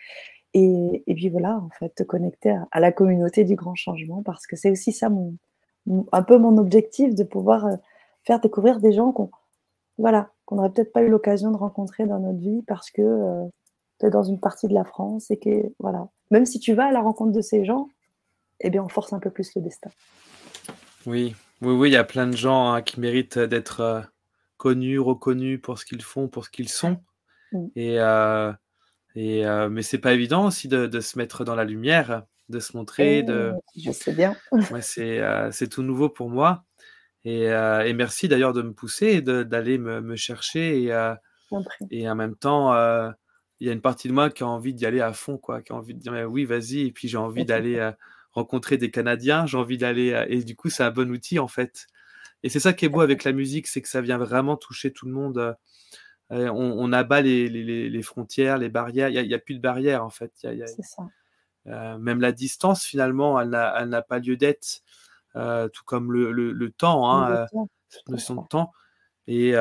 et, puis voilà, en fait, te connecter à, la communauté du grand changement, parce que c'est aussi ça mon, un peu mon objectif, de pouvoir euh, faire découvrir des gens qu'on voilà, qu'on n'aurait peut-être pas eu l'occasion de rencontrer dans notre vie parce que euh, tu es dans une partie de la France et que voilà, même si tu vas à la rencontre de ces gens, eh bien on force un peu plus le destin. Oui, oui, oui, il y a plein de gens hein, qui méritent d'être euh, connus, reconnus pour ce qu'ils font, pour ce qu'ils sont. Mm. Et et, euh, mais c'est pas évident aussi de, de, se mettre dans la lumière, de se montrer. de... Je sais bien. ouais, c'est, euh, c'est tout nouveau pour moi. Et, euh, et merci d'ailleurs de me pousser et d'aller me, me, chercher. Et, euh, et en même temps, il y a une partie de moi qui a envie d'y aller à fond, quoi, qui a envie de dire oui, vas-y. Et puis j'ai envie d'aller rencontrer des Canadiens. J'ai envie d'aller. et du coup, c'est un bon outil en fait. Et c'est ça qui est beau avec la musique, c'est que ça vient vraiment toucher tout le monde euh, on, abat les, frontières, les barrières. Il n'y a, plus de barrières, en fait. Ça. Euh, même la distance, finalement, elle n'a pas lieu d'être, euh, tout comme le, temps, hein, cette notion de temps. Et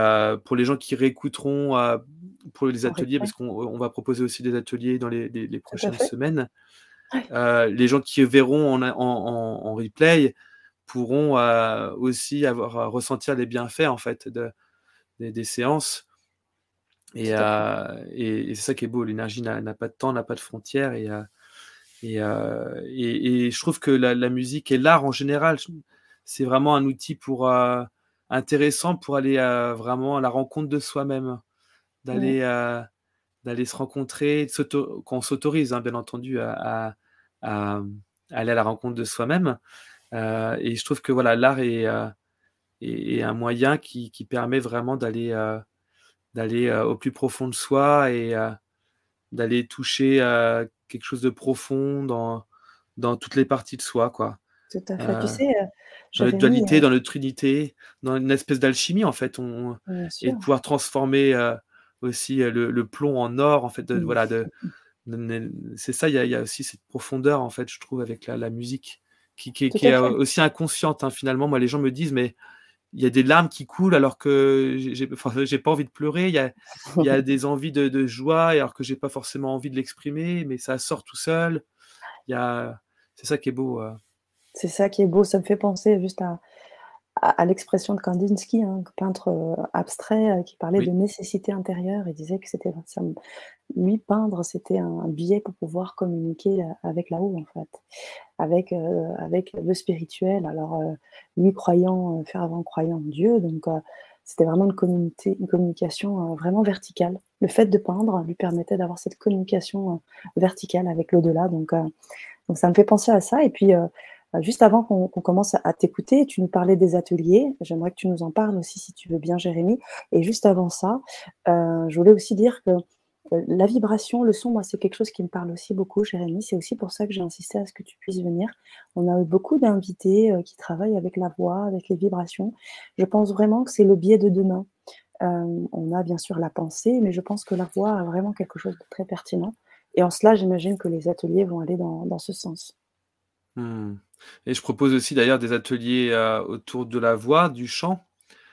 pour les gens qui réécouteront pour les ateliers, parce qu'on va proposer aussi des ateliers dans les, prochaines semaines, les gens qui verront en, replay pourront aussi avoir ressentir les bienfaits en fait de, des séances euh, et, et, c'est ça qui est beau, l'énergie n'a pas de temps, n'a pas de frontières. Et, euh, euh, et, et, je trouve que la, musique et l'art en général, c'est vraiment un outil pour, intéressant pour aller vraiment à la rencontre de soi-même, d'aller se rencontrer, qu'on s'autorise, hein, bien entendu, à, à, aller à la rencontre de soi-même. et je trouve que voilà, l'art est, est, un moyen qui, qui permet vraiment d'aller d'aller euh, au plus profond de soi et euh, d'aller toucher euh, quelque chose de profond dans, dans toutes les parties de soi, quoi. Tout à fait. tu sais, dans notre dualité, dans notre unité, dans une espèce d'alchimie en fait, on, et de pouvoir transformer aussi le, plomb en or en fait. De, Voilà, de, c'est ça. Il y, a aussi cette profondeur en fait, je trouve, avec la, la musique, qui, qui, qui est aussi inconsciente. Hein, finalement, moi, les gens me disent, mais il y a des larmes qui coulent alors que j'ai enfin, pas envie de pleurer. Il y a, il y a des envies de, de, joie alors que j'ai pas forcément envie de l'exprimer, mais ça sort tout seul. Il y a, c'est ça qui est beau. C'est ça qui est beau. Ça me fait penser juste à, à, l'expression de Kandinsky, un peintre abstrait qui parlait de nécessité intérieure et disait que c'était lui peindre, c'était un biais pour pouvoir communiquer avec là-haut en fait, avec avec le spirituel. Alors lui croyant, fervent croyant en Dieu, donc c'était vraiment une, une communication vraiment verticale. Le fait de peindre lui permettait d'avoir cette communication verticale avec l'au-delà. Donc, donc ça me fait penser à ça. Et puis euh, juste avant qu'on commence à, t'écouter, tu nous parlais des ateliers. J'aimerais que tu nous en parles aussi, si tu veux bien, Jérémy. Et juste avant ça, euh, je voulais aussi dire que euh, la vibration, le son, moi, c'est quelque chose qui me parle aussi beaucoup, Jérémy. C'est aussi pour ça que j'ai insisté à ce que tu puisses venir. On a eu beaucoup d'invités qui travaillent avec la voix, avec les vibrations. Je pense vraiment que c'est le biais de demain. on a bien sûr la pensée, mais je pense que la voix a vraiment quelque chose de très pertinent. Et en cela, j'imagine que les ateliers vont aller dans, ce sens. Hmm. Et je propose aussi d'ailleurs des ateliers euh, autour de la voix, du chant,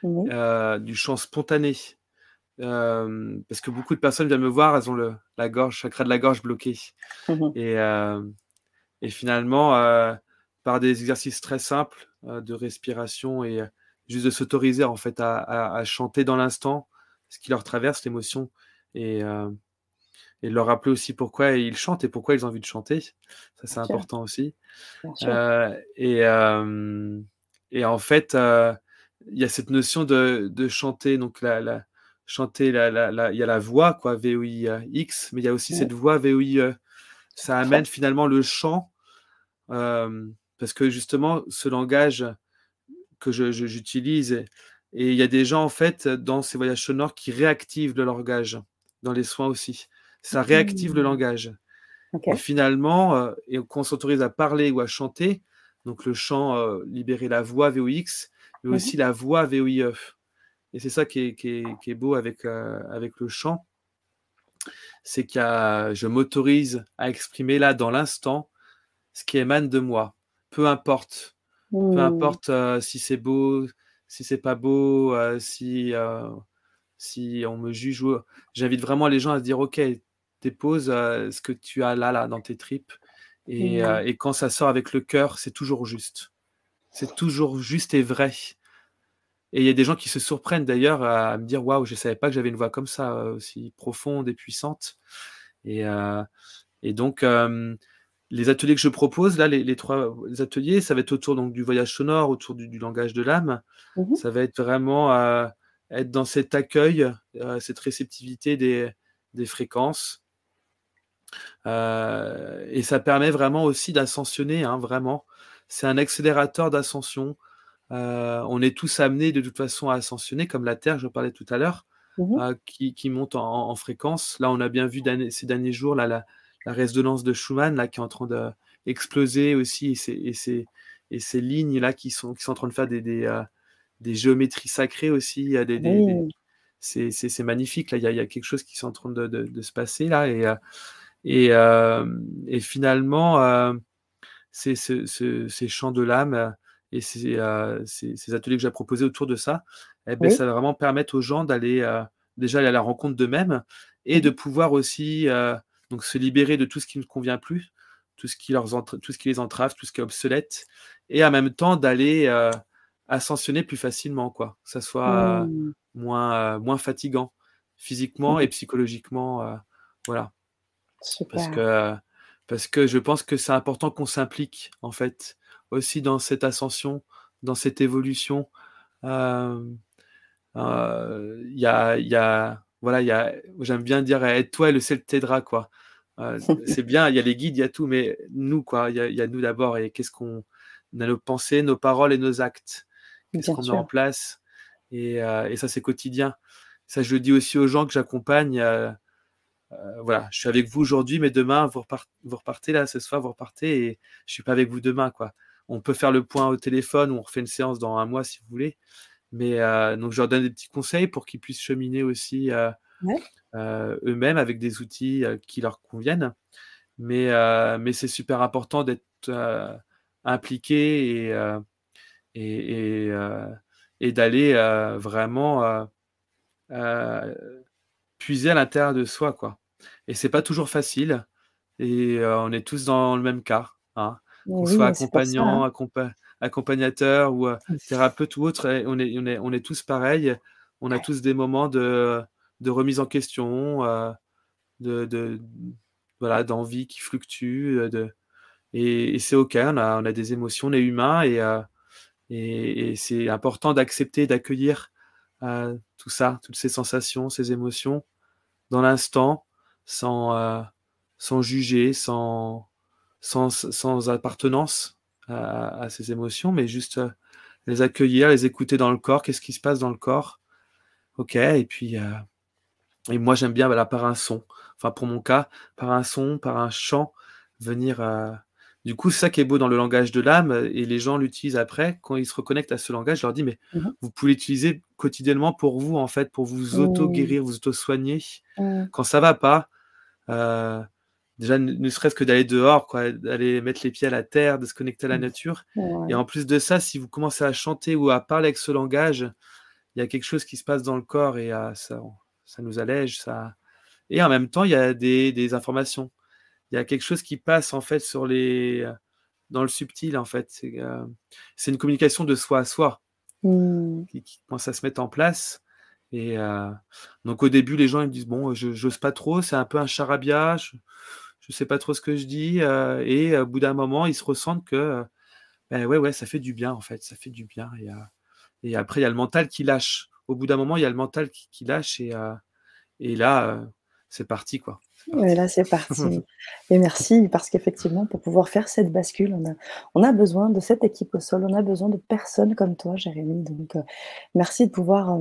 euh, du chant spontané. Euh, parce que beaucoup de personnes viennent me voir, elles ont le, la gorge, chakra de la gorge bloqué. Mmh et, et, finalement, par des exercices très simples de respiration et juste de s'autoriser en fait à, à, chanter dans l'instant ce qui leur traverse, l'émotion. Et, et leur rappeler aussi pourquoi ils chantent et pourquoi ils ont envie de chanter. Ça, c'est important aussi. Euh, et, euh, et, en fait, euh, il y a cette notion de, de chanter, donc la, la chanter, la, la, il y a la voix, quoi, V-O-I-X, mais il y a aussi cette voix V-O-I-E. Ça amène finalement le chant, parce que justement, ce langage que j'utilise, et, et il y a des gens, en fait, dans ces voyages sonores qui réactivent le langage, dans les soins aussi ça réactive le mmh. langage. Et finalement, euh, et qu'on s'autorise à parler ou à chanter, donc le chant, euh, libérer la voix VOX, mais aussi la voix VOIE. Et c'est ça qui est, qui, est, beau avec, euh, avec le chant, c'est que je m'autorise à exprimer là, dans l'instant, ce qui émane de moi. Peu importe. Peu mmh. importe si c'est beau, si c'est pas beau, si, si on me juge. J'invite vraiment les gens à se dire, OK, dépose ce que tu as là, là, dans tes tripes. Et, et quand ça sort avec le cœur, c'est toujours juste. C'est toujours juste et vrai. Et il y a des gens qui se surprennent d'ailleurs à, me dire Waouh, je ne savais pas que j'avais une voix comme ça, aussi profonde et puissante. Et, et donc, les ateliers que je propose, là, les, trois ateliers, ça va être autour donc, du voyage sonore, autour du, langage de l'âme. Mmh ça va être vraiment être dans cet accueil, cette réceptivité des, des fréquences, euh, et ça permet vraiment aussi d'ascensionner, hein, vraiment. C'est un accélérateur d'ascension. Euh, on est tous amenés de toute façon à ascensionner, comme la Terre, je parlais tout à l'heure, mmh euh, qui, monte en, fréquence. Là, on a bien vu ces derniers jours là, la, résonance de Schumann là, qui est en train d'exploser aussi, et ces, et ces, lignes-là qui sont, qui sont en train de faire des, des, géométries sacrées aussi. des, c'est magnifique. Là, il y, a quelque chose qui est en train de, se passer là. Et, et, euh, et finalement, euh, ces chants de l'âme euh, et ces, ateliers que j'ai proposés autour de ça, eh ben, ça va vraiment permettre aux gens d'aller déjà aller à la rencontre d'eux-mêmes et de pouvoir aussi donc se libérer de tout ce qui ne convient plus, tout ce qui, leur tout ce qui les entrave, tout ce qui est obsolète, et en même temps d'aller ascensionner plus facilement, quoi. Que ça soit mmh. moins, moins fatigant physiquement mmh. et psychologiquement. voilà. Parce que, parce que je pense que c'est important qu'on s'implique, en fait, aussi dans cette ascension, dans cette évolution. Il y a, y a, voilà, y a, j'aime bien dire, aide-toi et le ciel t'aidera, quoi. c'est bien, il y a les guides, il y a tout, mais nous, quoi, il y, a nous d'abord, et qu'est-ce qu'on a nos pensées, nos paroles et nos actes. Qu'est-ce qu'on met en place? Et, et, ça, c'est quotidien. Ça, je le dis aussi aux gens que j'accompagne. Euh, voilà, je suis avec vous aujourd'hui, mais demain, vous, repartez là, ce soir, vous repartez et je suis pas avec vous demain, quoi. On peut faire le point au téléphone ou on refait une séance dans un mois si vous voulez. Mais euh, donc, je leur donne des petits conseils pour qu'ils puissent cheminer aussi euh, eux-mêmes avec des outils qui leur conviennent. Mais, mais c'est super important d'être impliqué et, et, et d'aller vraiment puiser à l'intérieur de soi, quoi. Et c'est pas toujours facile. Et euh, on est tous dans le même cas. Hein. Qu'on soit accompagnant, hein. accompagnateur ou thérapeute ou autre, on est, on est, on est tous pareils. On a tous des moments de, de remise en question, de, de, voilà, d'envie qui fluctue. De, et, c'est OK, on a, on a des émotions, on est humain et, et, et c'est important d'accepter, d'accueillir tout ça, toutes ces sensations, ces émotions dans l'instant, sans, sans juger, sans appartenance à, ces émotions, mais juste euh, les accueillir, les écouter dans le corps, qu'est-ce qui se passe dans le corps? Ok, et puis, euh, et moi j'aime bien par un son, enfin pour mon cas, par un son, par un chant, venir. Euh, du coup, c'est ça qui est beau dans le langage de l'âme, et les gens l'utilisent après. Quand ils se reconnectent à ce langage, je leur dis, mais mmh vous pouvez l'utiliser quotidiennement pour vous, en fait, pour vous auto-guérir, vous auto-soigner. Quand ça va pas, déjà ne, serait-ce que d'aller dehors, quoi, d'aller mettre les pieds à la terre, de se connecter à la mmh. nature. Et en plus de ça, si vous commencez à chanter ou à parler avec ce langage, il y a quelque chose qui se passe dans le corps et ah, ça, ça nous allège. Ça... Et en même temps, il y a des, des, informations. Il y a quelque chose qui passe en fait sur les dans le subtil en fait. C'est euh, une communication de soi à soi mmh. qui, qui, commence à se mettre en place. Et euh, donc au début, les gens ils me disent bon, je n'ose pas trop, c'est un peu un charabia je sais pas trop ce que je dis. Euh, et au bout d'un moment, ils se ressentent que, ben ouais, ouais, ça fait du bien, en fait, ça fait du bien. Et, euh, et après, il y a le mental qui lâche. Au bout d'un moment, il y a le mental qui, lâche. Et, euh, et là, c'est parti, quoi. Là, c'est parti. et merci, parce qu'effectivement, pour pouvoir faire cette bascule, on a, on a besoin de cette équipe au sol, on a besoin de personnes comme toi, Jérémy. Donc, merci de pouvoir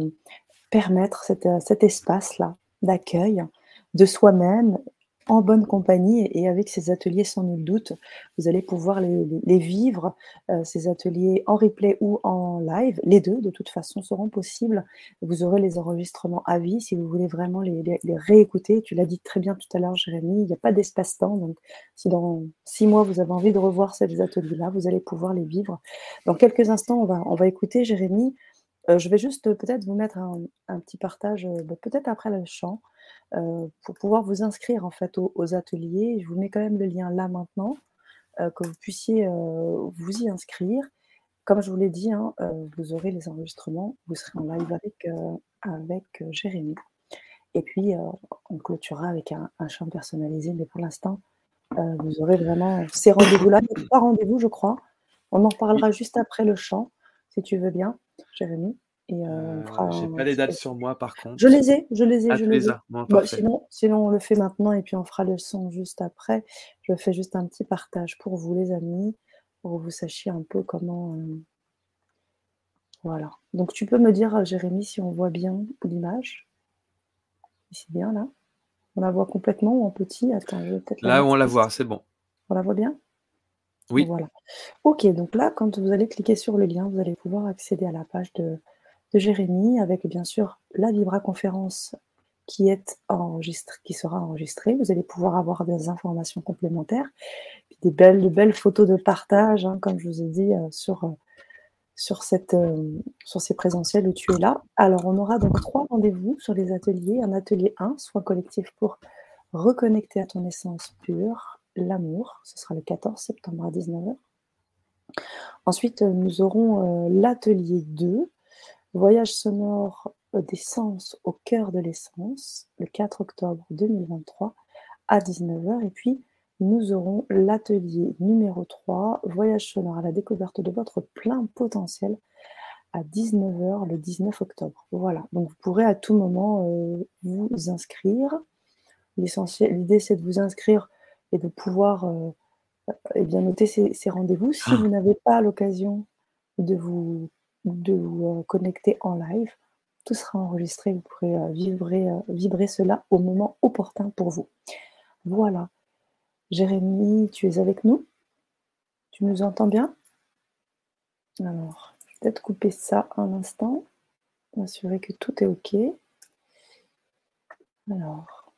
permettre cet espace-là d'accueil de soi-même en bonne compagnie et avec ces ateliers sans nul doute, vous allez pouvoir les, vivre, euh, ces ateliers en replay ou en live. Les deux, de toute façon, seront possibles. Vous aurez les enregistrements à vie si vous voulez vraiment les, réécouter. Tu l'as dit très bien tout à l'heure, Jérémy, il n'y a pas d'espace-temps. Donc, si dans six mois, vous avez envie de revoir ces ateliers-là, vous allez pouvoir les vivre. Dans quelques instants, on va, on va écouter Jérémy. Euh, je vais juste peut-être vous mettre un, petit partage, euh, bah, peut-être après le chant. Euh, pour pouvoir vous inscrire en fait aux, ateliers. Je vous mets quand même le lien là maintenant, euh, que vous puissiez euh, vous y inscrire. Comme je vous l'ai dit, hein, vous aurez les enregistrements, vous serez en live avec, avec Jérémy. Et puis, on clôturera avec un, un chant personnalisé, mais pour l'instant, vous aurez vraiment ces rendez-vous-là. Il y a trois rendez-vous, je crois. On en parlera juste après le chant, si tu veux bien, Jérémy. Et euh, euh J'ai pas les dates sur moi par contre. Je les ai, je les ai, ah, je les, ai. sinon, sinon, on le fait maintenant et puis on fera le son juste après. Je fais juste un petit partage pour vous, les amis, pour que vous sachiez un peu comment. Euh, voilà. Donc tu peux me dire, Jérémy, si on voit bien l'image. C'est bien là. On la voit complètement ou en petit? Attends, je peut-être. Là où on la voit, c'est bon. On la voit bien? Oui. Voilà. Ok, donc là, quand vous allez cliquer sur le lien, vous allez pouvoir accéder à la page de, Jérémy, avec bien sûr la Vibra conférence qui sera enregistrée. Vous allez pouvoir avoir des informations complémentaires, des belles, de belles photos de partage, hein, comme je vous ai dit euh, sur, euh, sur, cette, euh, sur ces présentiels où tu es là. Alors, on aura donc trois rendez-vous sur les ateliers. Un atelier 1, soin collectif pour reconnecter à ton essence pure, l'amour. Ce sera le 14 septembre à 19h. Ensuite, nous aurons l'atelier 2, Voyage sonore d'essence au cœur de l'essence, le 4 octobre 2023 à 19h. Et puis, nous aurons l'atelier numéro 3, Voyage sonore à la découverte de votre plein potentiel à 19h le 19 octobre. Voilà, donc vous pourrez à tout moment euh, vous inscrire. L'idée, c'est de vous inscrire et de pouvoir euh, eh bien, noter ces, ces rendez-vous. Si ah. vous n'avez pas l'occasion de vous de vous euh, connecter en live. Tout sera enregistré, vous pourrez euh, vibrer, euh, vibrer cela au moment opportun pour vous. Voilà. Jérémy, tu es avec nous? Tu nous entends bien? Alors, peut-être couper ça un instant, m'assurer que tout est OK. Alors.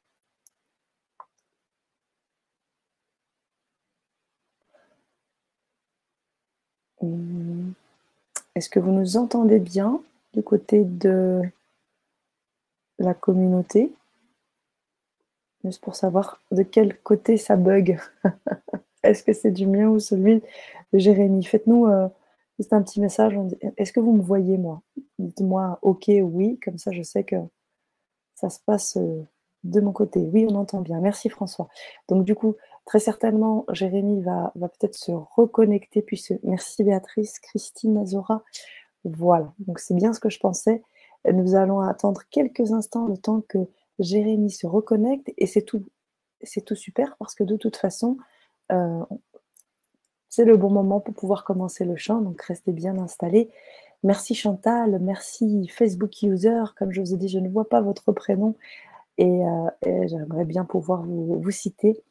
Hum. Est-ce que vous nous entendez bien du côté de la communauté? Juste pour savoir de quel côté ça bug. Est-ce que c'est du mien ou celui de Jérémy? Faites-nous euh, juste un petit message. Est-ce que vous me voyez, moi? Dites-moi OK, oui, comme ça je sais que ça se passe euh, de mon côté. Oui, on entend bien. Merci François. Donc du coup, très certainement, Jérémy va, peut-être se reconnecter. Puis Merci Béatrice, Christine, Azora. Voilà, donc c'est bien ce que je pensais. Nous allons attendre quelques instants le temps que Jérémy se reconnecte et c'est tout, c'est tout super parce que de toute façon, euh, c'est le bon moment pour pouvoir commencer le chant, donc restez bien installés. Merci Chantal, merci Facebook User. Comme je vous ai dit, je ne vois pas votre prénom et, euh, j'aimerais bien pouvoir vous, citer.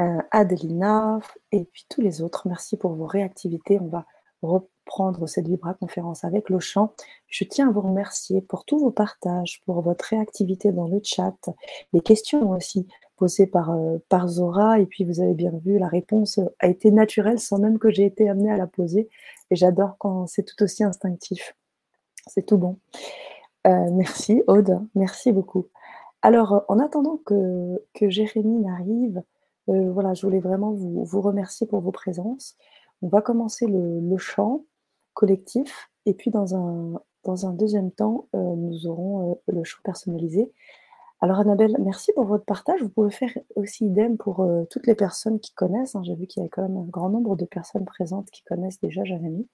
Euh, Adelina et puis tous les autres. Merci pour vos réactivités. On va reprendre cette Vibra conférence avec le chant. Je tiens à vous remercier pour tous vos partages, pour votre réactivité dans le chat, les questions aussi posées par, euh, par Zora. Et puis vous avez bien vu, la réponse a été naturelle sans même que j'ai été amenée à la poser. Et j'adore quand c'est tout aussi instinctif. C'est tout bon. Euh, merci Aude, merci beaucoup. Alors, en attendant que, que Jérémy n'arrive, euh, voilà, je voulais vraiment vous, vous, remercier pour vos présences. On va commencer le, chant collectif et puis dans un, dans un deuxième temps, euh, nous aurons euh, le chant personnalisé. Alors Annabelle, merci pour votre partage. Vous pouvez faire aussi idem pour toutes les personnes qui connaissent. Hein. J'ai vu qu'il y a quand même un grand nombre de personnes présentes qui connaissent déjà Jérémy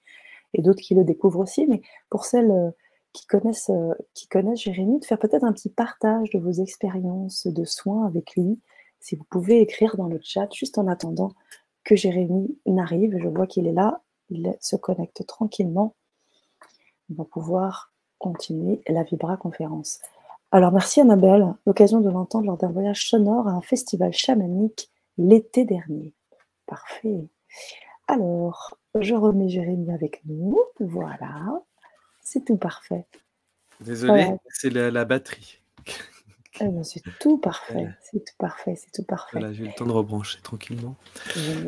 et d'autres qui le découvrent aussi. Mais pour celles qui connaissent, qui connaissent Jérémy, de faire peut-être un petit partage de vos expériences de soins avec lui. Si vous pouvez écrire dans le chat, juste en attendant que Jérémy n'arrive. Je vois qu'il est là. Il se connecte tranquillement. On va pouvoir continuer la Vibra conférence. Alors merci Annabelle, l'occasion de l'entendre lors d'un voyage sonore à un festival chamanique l'été dernier. Parfait. Alors, je remets Jérémy avec nous. Voilà. C'est tout parfait. Désolé, c'est la batterie. Eh ben, c'est tout parfait, c'est tout parfait, c'est tout parfait. Voilà, j'ai eu le temps de rebrancher tranquillement.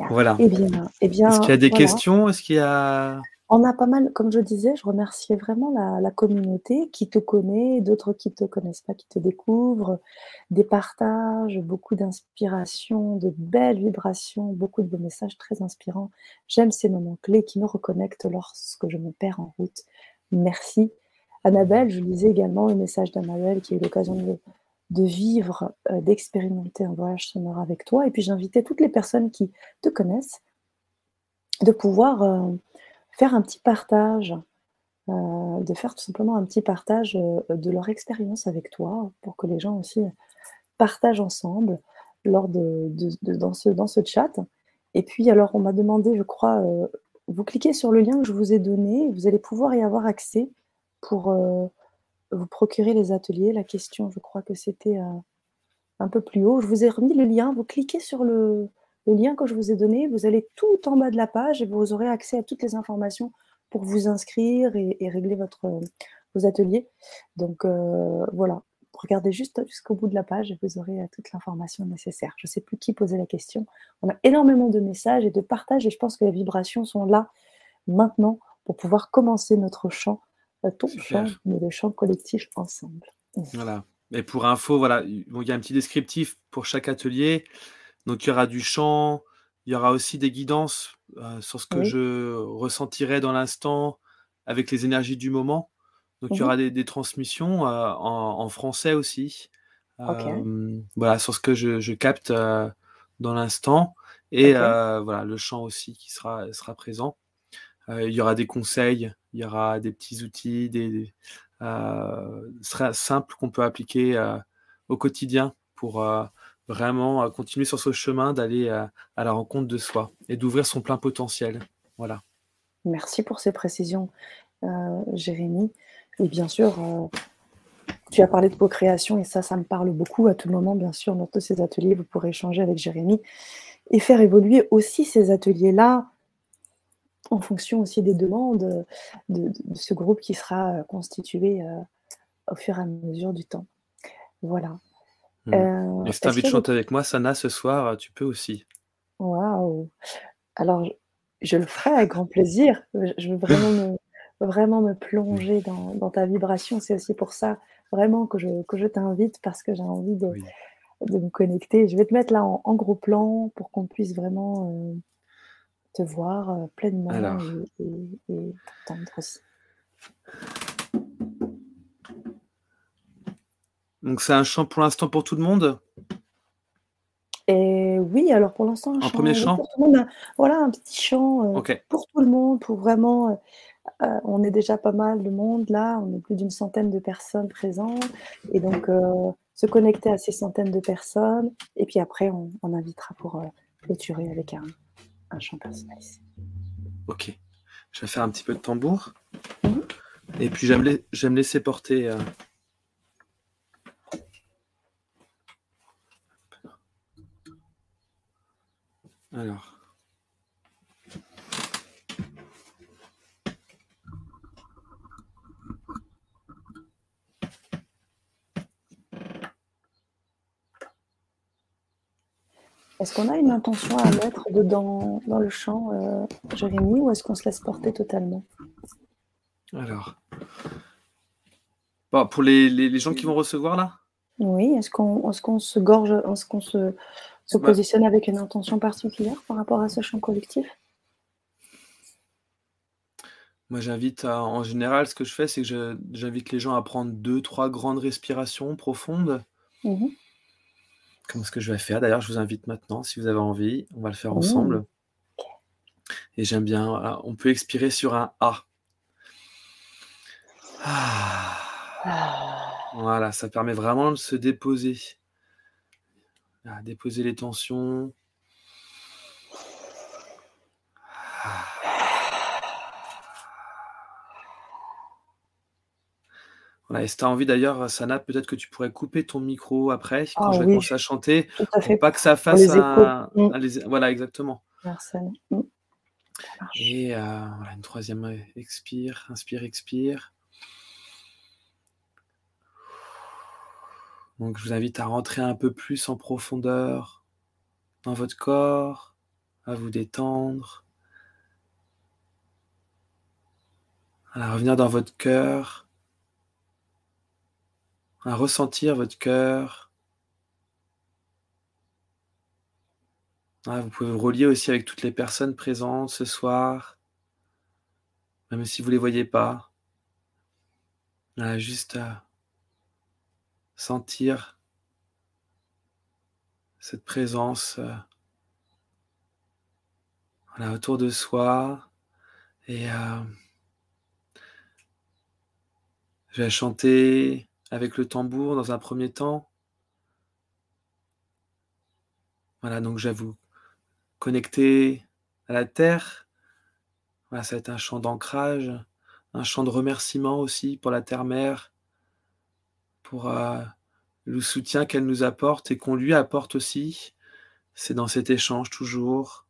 Voilà. Eh bien, eh bien, Est-ce qu'il y a des questions? Est-ce qu'il y a On a pas mal, comme je disais, je remerciais vraiment la, communauté qui te connaît, d'autres qui ne te connaissent pas, qui te découvrent, des partages, beaucoup d'inspiration, de belles vibrations, beaucoup de beaux messages très inspirants. J'aime ces moments clés qui me reconnectent lorsque je me perds en route. Merci. Annabelle, je lisais également le message d'Annabelle qui a eu l'occasion de, de vivre, euh, d'expérimenter un voyage sonore avec toi. Et puis j'invitais toutes les personnes qui te connaissent de pouvoir euh, faire un petit partage, euh, de faire tout simplement un petit partage de leur expérience avec toi pour que les gens aussi partagent ensemble lors de, dans, ce, dans ce chat. Et puis alors on m'a demandé, je crois, vous cliquez sur le lien que je vous ai donné, vous allez pouvoir y avoir accès pour vous procurer les ateliers. La question, je crois que c'était euh, un peu plus haut. Je vous ai remis le lien. Vous cliquez sur le, lien que je vous ai donné. Vous allez tout en bas de la page et vous aurez accès à toutes les informations pour vous inscrire et, régler votre, vos ateliers. Donc euh, voilà, regardez juste jusqu'au bout de la page et vous aurez euh, toute l'information nécessaire. Je ne sais plus qui posait la question. On a énormément de messages et de partages et je pense que les vibrations sont là maintenant pour pouvoir commencer notre chant ton chant, mais le chant collectif ensemble. Voilà. Et pour info, voilà, il y a un petit descriptif pour chaque atelier. Donc il y aura du chant, il y aura aussi des guidances euh, sur ce que je ressentirai dans l'instant avec les énergies du moment. Donc il y aura mhm. des, transmissions euh, en, français aussi. Euh, voilà, sur ce que je, capte dans l'instant. Et voilà, le chant aussi qui sera, sera présent. il y aura des conseils il y aura des petits outils, des, euh, simples qu'on peut appliquer euh, au quotidien pour euh, vraiment continuer sur ce chemin d'aller à la rencontre de soi et d'ouvrir son plein potentiel. Voilà. Merci pour ces précisions, Jérémy. Et bien sûr, tu as parlé de co-création et ça, ça me parle beaucoup. À tout moment, bien sûr, dans tous ces ateliers, vous pourrez échanger avec Jérémy et faire évoluer aussi ces ateliers-là en fonction aussi des demandes de, ce groupe qui sera euh, constitué euh, au fur et à mesure du temps. Voilà. Mmh. Euh, et si tu envie de chanter avec moi, Sana, ce soir, tu peux aussi. Waouh Alors, je le ferai avec grand plaisir. Je veux vraiment me, vraiment me plonger dans, ta vibration. C'est aussi pour ça, vraiment, que je, que je t'invite parce que j'ai envie de, de, me connecter. Je vais te mettre là en, gros plan pour qu'on puisse vraiment te voir pleinement et, et, t'entendre aussi. Donc c'est un chant pour l'instant pour tout le monde? Et oui, alors pour l'instant, un, premier chant? pour tout le monde, voilà, un petit chant pour tout le monde, pour vraiment. on est déjà pas mal de monde là, on est plus d'une centaine de personnes présentes. Et donc, se connecter à ces centaines de personnes. Et puis après, on, invitera pour clôturer avec un, un chant personnalisé. Ok. Je vais faire un petit peu de tambour. Mhm. Et puis, j'aime me laisser porter. Euh, alors. Est-ce qu'on a une intention à mettre dedans dans le champ, euh, Jérémy, ou est-ce qu'on se laisse porter totalement? Alors. pour les, gens qui vont recevoir là? Oui, est-ce qu'on se gorge, est-ce qu'on se, bah. positionne avec une intention particulière par rapport à ce champ collectif? Moi, j'invite en général, ce que je fais, c'est que j'invite les gens à prendre deux, trois grandes respirations profondes. Mmh comme ce que je vais faire? D'ailleurs, je vous invite maintenant, si vous avez envie, on va le faire ensemble. Et j'aime bien, on peut expirer sur un A. Ah. Voilà, ça permet vraiment de se déposer. déposer les tensions. Et si tu as envie d'ailleurs, Sana, peut-être que tu pourrais couper ton micro après, quand ah je vais commencer à chanter, pour pas que ça fasse un... Mm. Voilà, exactement. Mm. Et euh, voilà, une troisième euh, expire, inspire, expire. Donc je vous invite à rentrer un peu plus en profondeur dans votre corps, à vous détendre, à revenir dans votre cœur à ressentir votre cœur. Ah, vous pouvez vous relier aussi avec toutes les personnes présentes ce soir, même si vous ne les voyez pas. Ah, juste à sentir cette présence euh, autour de soi. Et euh, je vais chanter avec le tambour dans un premier temps. Voilà, donc vous connecter à la terre. Voilà, ça va être un chant d'ancrage, un chant de remerciement aussi pour la terre-mère, pour euh, le soutien qu'elle nous apporte et qu'on lui apporte aussi. C'est dans cet échange toujours.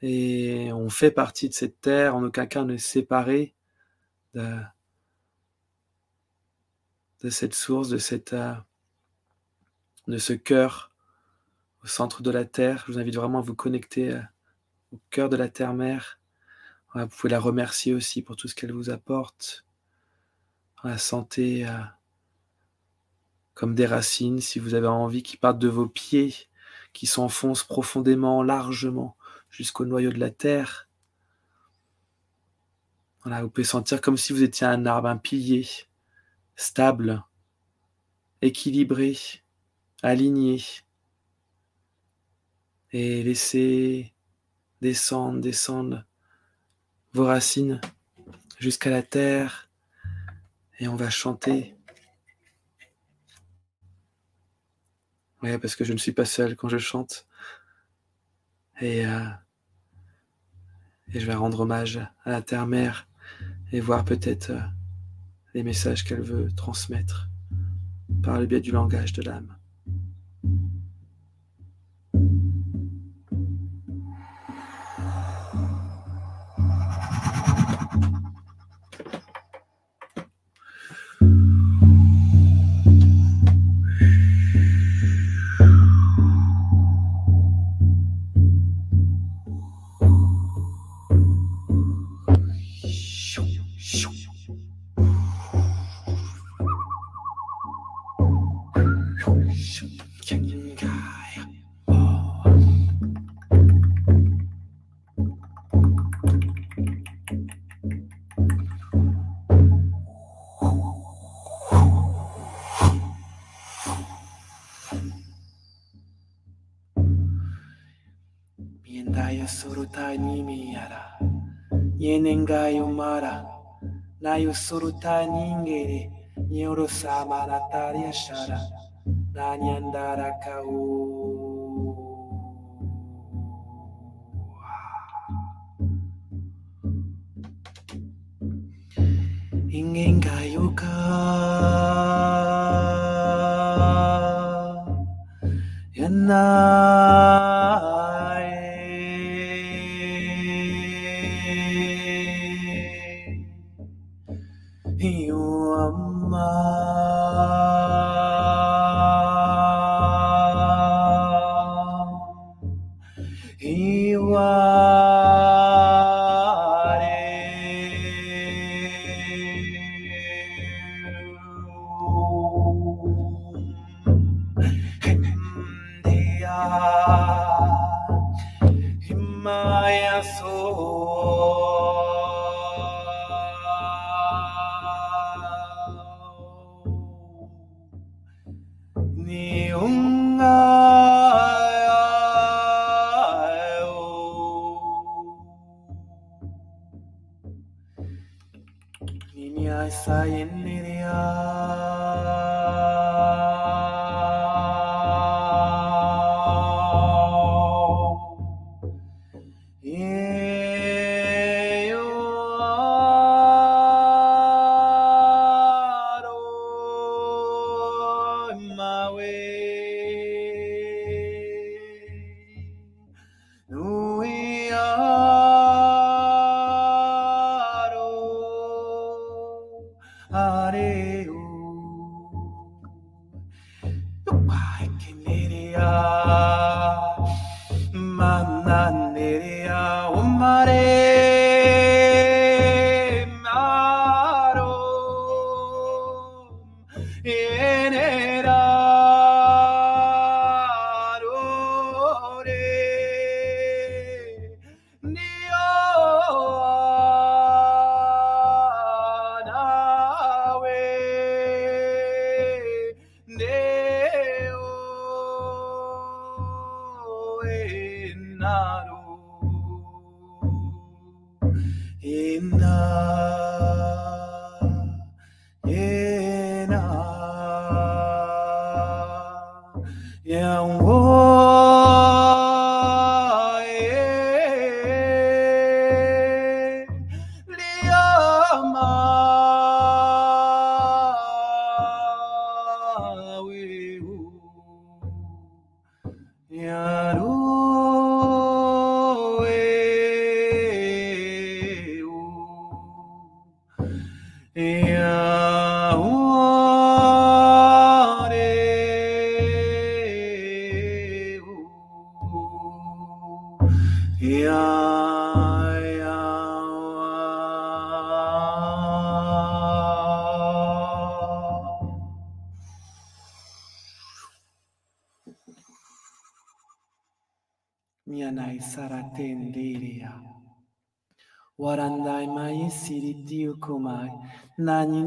Et on fait partie de cette terre, en aucun cas on est séparé de, de cette source, de, euh, de ce cœur au centre de la terre. Je vous invite vraiment à vous connecter euh, au cœur de la terre-mère. Vous pouvez la remercier aussi pour tout ce qu'elle vous apporte. La santé euh, comme des racines, si vous avez envie, qui partent de vos pieds, qui s'enfoncent profondément, largement, jusqu'au noyau de la terre. Voilà, vous pouvez sentir comme si vous étiez un arbre, un pilier, stable, équilibré, aligné. Et laissez descendre, descendre vos racines jusqu'à la terre. Et on va chanter. Oui, parce que je ne suis pas seul quand je chante. Et, euh, et je vais rendre hommage à la terre-mère et voir peut-être euh, les messages qu'elle veut transmettre par le biais du langage de l'âme. sur ta ningere, nyoro sama natari ashara, nanyandara kau. Yana.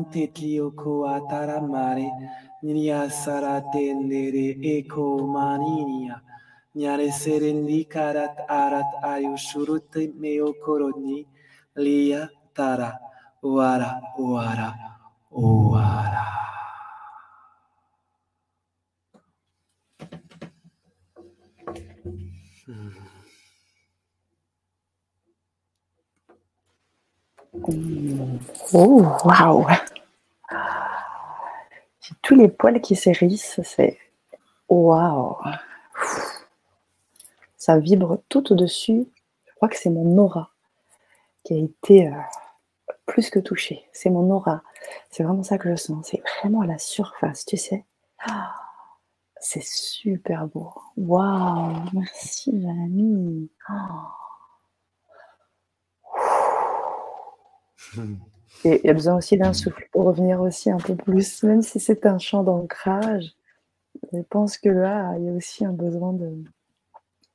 ante tlioko ataramare, niria saratendere eco maninia, niare serendi carat arat ayushurute meo coroni, lia tara, uara uara uara Oh, wow! Tous les poils qui s'hérissent, c'est waouh Ça vibre tout au-dessus. Je crois que c'est mon aura qui a été euh, plus que touchée. C'est mon aura. C'est vraiment ça que je sens. C'est vraiment la surface, tu sais. Ah, c'est super beau. Waouh Merci, Jérémy. Et il y a besoin aussi d'un souffle pour revenir aussi un peu plus, même si c'est un champ d'ancrage. Je pense que là, il y a aussi un besoin de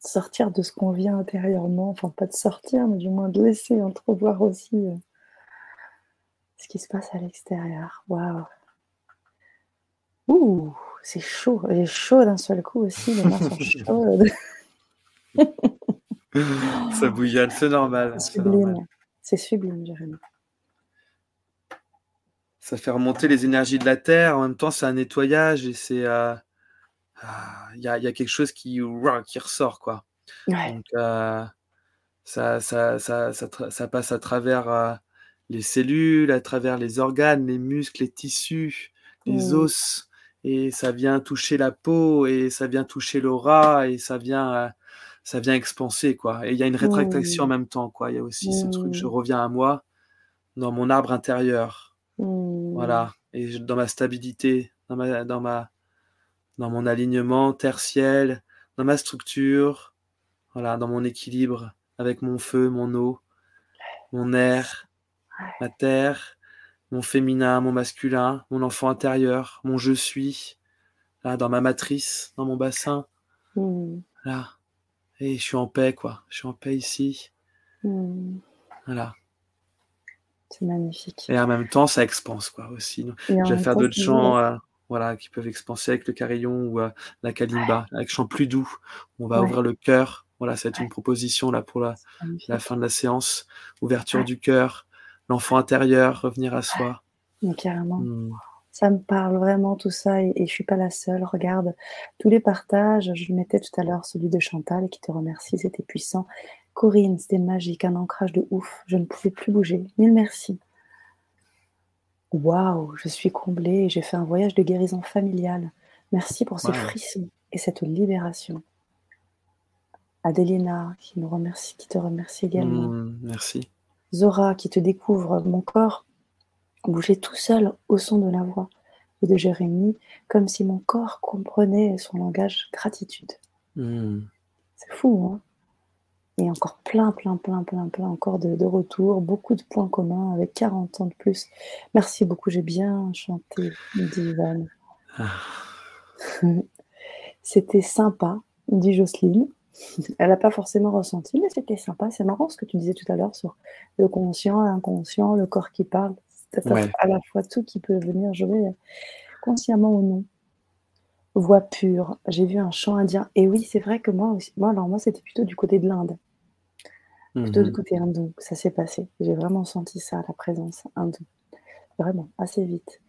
sortir de ce qu'on vient intérieurement, enfin pas de sortir, mais du moins de laisser entrevoir aussi euh, ce qui se passe à l'extérieur. Waouh Ouh, c'est chaud, j'ai chaud d'un seul coup aussi, les mains sont chaudes. Ça bouillonne, c'est normal. C'est sublime, c'est sublime, Jérémy. Ça fait remonter les énergies de la terre. En même temps, c'est un nettoyage et c'est. Euh, ah, il y, a, quelque chose qui, qui ressort, quoi. Donc, euh, ça, ça, ça, ça, passe à travers euh, les cellules, à travers les organes, les muscles, les tissus, les mmh. os, et ça vient toucher la peau, et ça vient toucher l'aura, et ça vient, ça vient expanser, quoi. Et il y a une rétractation en même temps, quoi. Il y a aussi ce truc, je mmh. reviens à moi, dans mon arbre intérieur. Voilà. Et dans ma stabilité, dans ma, dans ma, dans mon alignement tertiel, dans ma structure, voilà, dans mon équilibre avec mon feu, mon eau, mon air, ma terre, mon féminin, mon masculin, mon enfant intérieur, mon je suis, là, dans ma matrice, dans mon bassin, mmh. là. Et je suis en paix, quoi. Je suis en paix ici. Mmh. Voilà. C'est magnifique. Et en même temps, ça expanse, quoi, aussi. Je vais faire d'autres chants voilà, qui peuvent expanser avec le carillon ou euh, la kalimba, avec chant plus doux. On va ouvrir le cœur. Voilà, c'est une proposition là pour la, la, fin de la séance. Ouverture du cœur, l'enfant intérieur, revenir à soi. Mais carrément. Hmm. Ça me parle vraiment tout ça et, et je suis pas la seule. Regarde tous les partages. Je mettais tout à l'heure celui de Chantal qui te remercie, c'était puissant. Corinne, c'était magique, un ancrage de ouf. Je ne pouvais plus bouger. Mille merci. Waouh, je suis comblée et j'ai fait un voyage de guérison familiale. Merci pour ce frisson et cette libération. Adelina qui nous remercie, qui te remercie également. Mmh, merci. Zora qui te découvre mon corps bouger tout seul au son de la voix et de Jérémie, comme si mon corps comprenait son langage gratitude. Mmh. C'est fou, hein et encore plein, plein, plein, plein, plein encore de, retours, beaucoup de points communs avec 40 ans de plus. Merci beaucoup, j'ai bien chanté, dit Ivan. Ah. c'était sympa, dit Jocelyne. Elle n'a pas forcément ressenti, mais c'était sympa. C'est marrant ce que tu disais tout à l'heure sur le conscient, l'inconscient, le corps qui parle. C'est à la fois tout qui peut venir jouer consciemment ou non. Voix pure. J'ai vu un chant indien. Et oui, c'est vrai que moi aussi. Moi, alors moi, c'était plutôt du côté de l'Inde. Plutôt mmh côté hindou, ça s'est passé. J'ai vraiment senti ça, la présence hindoue. Vraiment, assez vite.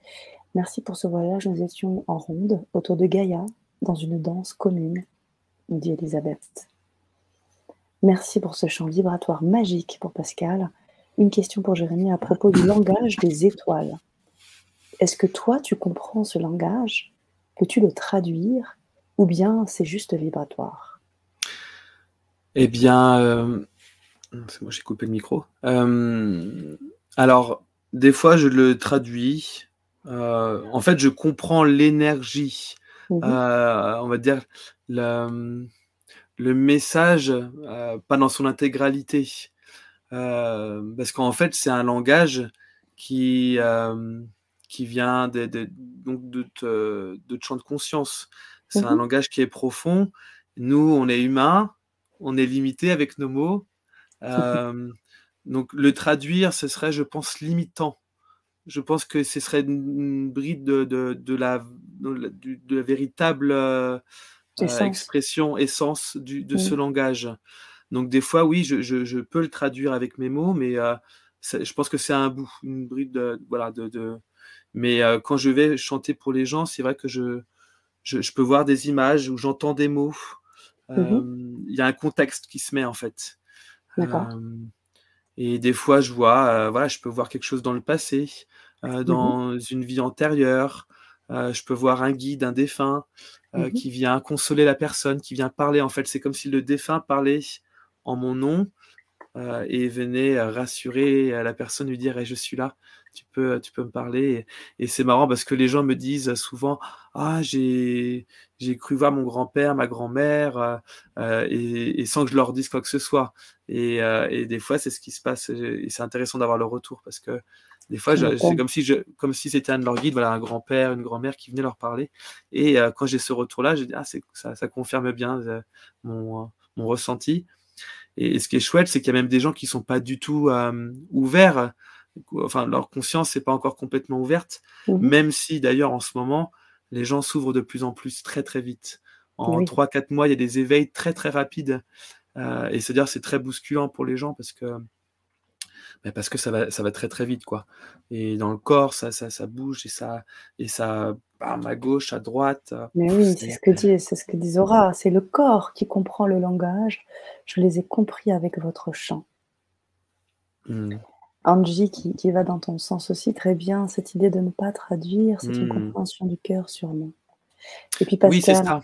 Merci pour ce voyage. Nous étions en ronde autour de Gaïa, dans une danse commune, dit Elisabeth. Merci pour ce chant vibratoire magique pour Pascal. Une question pour Jérémy à propos du langage des étoiles. Est-ce que toi, tu comprends ce langage? Peux-tu le traduire? Ou bien c'est juste vibratoire? Eh bien, euh, c'est moi, j'ai coupé le micro. Euh, alors, des fois, je le traduis. Euh, en fait, je comprends l'énergie, mmh euh, on va dire le, le message, pas dans son intégralité. parce qu'en fait, c'est un langage qui, qui vient de, de, donc de, de, champ de conscience. C'est un mmh langage qui est profond. Nous, on est humains, on est limité avec nos mots. Euh, donc le traduire, ce serait, je pense, limitant. Je pense que ce serait une, bride de, de, la, de, la, véritable euh, euh, expression, essence du, de ce langage. Donc des fois, oui, je, je, peux le traduire avec mes mots, mais je pense que c'est un bout, une bride de... Voilà, de, Mais quand je vais chanter pour les gens, c'est vrai que je, je, peux voir des images où j'entends des mots. Mmh il y a un contexte qui se met en fait. Et des fois, je vois, voilà, je peux voir quelque chose dans le passé, mmh dans une vie antérieure. je peux voir un guide, un défunt, mmh qui vient consoler la personne, qui vient parler. En fait, c'est comme si le défunt parlait en mon nom et venait rassurer la personne, lui dire Je suis là, tu peux, tu peux me parler. Et, c'est marrant parce que les gens me disent souvent Ah, j'ai, j'ai cru voir mon grand-père, ma grand-mère, et, sans que je leur dise quoi que ce soit. Euh, et, des fois, c'est ce qui se passe. Et c'est intéressant d'avoir le retour parce que des fois, c'est comme si je, comme si c'était un de leurs guides, voilà, un grand-père, une grand-mère qui venait leur parler. Et euh, quand j'ai ce retour-là, je dis ah, ça, ça, confirme bien euh, mon, mon, ressenti. Et, ce qui est chouette, c'est qu'il y a même des gens qui sont pas du tout ouverts. Enfin, leur conscience n'est pas encore complètement ouverte, mmh même si d'ailleurs en ce moment, les gens s'ouvrent de plus en plus très très vite. En 3-4 mois, il y a des éveils très très rapides. et c'est-à-dire c'est très bousculant pour les gens parce que bah, parce que ça va, ça va très très vite quoi. Et dans le corps, ça, ça, ça bouge et ça, et ça, bam, à gauche, à droite. Mais oui, c'est ce que dit, c'est ce que dit Zora. C'est le corps qui comprend le langage. Je les ai compris avec votre chant. Mmh. Angie, qui, qui, va dans ton sens aussi très bien, cette idée de ne pas traduire, c'est une mmh. compréhension du cœur sûrement. Et puis Pascal, oui, c'est ça.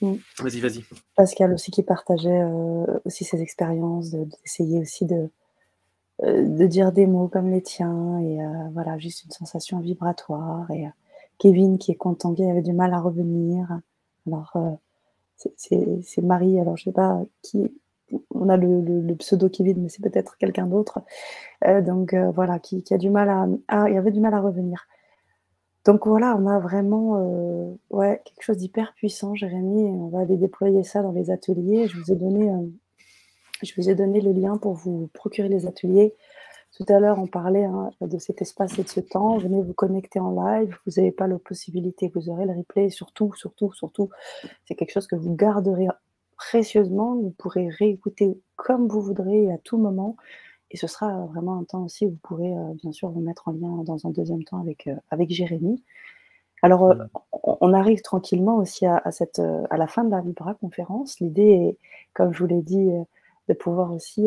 Mmh. Vas-y, vas-y. Pascal aussi qui partageait euh, aussi ses expériences, d'essayer aussi de, euh, de dire des mots comme les tiens, et euh, voilà, juste une sensation vibratoire. Et Kevin qui est content, qui avait du mal à revenir. Alors, c'est Marie, alors je sais pas qui, on a le, pseudo Kevin, mais c'est peut-être quelqu'un d'autre. Euh, donc euh, voilà, qui, a du mal à, il avait du mal à revenir. Donc voilà, on a vraiment euh, ouais, quelque chose d'hyper puissant, Jérémy. on va aller déployer ça dans les ateliers. Je vous ai donné, je vous ai donné le lien pour vous procurer les ateliers. Tout à l'heure, on parlait hein, de cet espace et de ce temps. Venez vous connecter en live. Vous n'avez pas la possibilité, vous aurez le replay. Surtout, surtout, surtout, c'est quelque chose que vous garderez précieusement. Vous pourrez réécouter comme vous voudrez à tout moment. Et ce sera vraiment un temps aussi où vous pourrez euh, bien sûr vous mettre en lien dans un deuxième temps avec, euh, avec Jérémy. Alors, euh, on arrive tranquillement aussi à, cette, à la fin de la Vibra conférence. L'idée est, comme je vous l'ai dit, de pouvoir aussi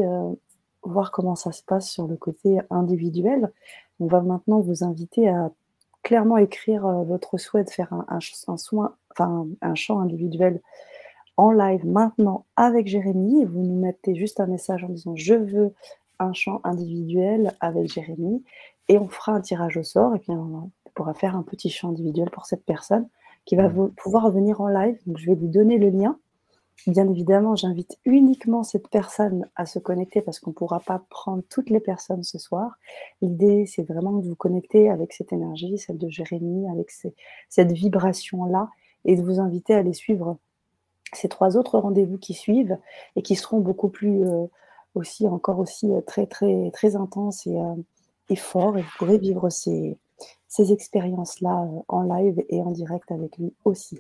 voir comment ça se passe sur le côté individuel. On va maintenant vous inviter à clairement écrire votre souhait de faire un, un soin, enfin, un chant individuel en live maintenant avec Jérémy. Vous nous mettez juste un message en disant je veux un chant individuel avec Jérémy et on fera un tirage au sort et puis on pourra faire un petit chant individuel pour cette personne qui va pouvoir venir en live. Donc je vais lui donner le lien. Bien évidemment, j'invite uniquement cette personne à se connecter parce qu'on ne pourra pas prendre toutes les personnes ce soir. L'idée, c'est vraiment de vous connecter avec cette énergie, celle de Jérémy, avec cette vibration-là, et de vous inviter à les suivre ces trois autres rendez-vous qui suivent et qui seront beaucoup plus euh, aussi, encore aussi euh, très, très, très intenses et, euh, et forts. Et vous pourrez vivre ces, ces expériences-là en live et en direct avec lui aussi.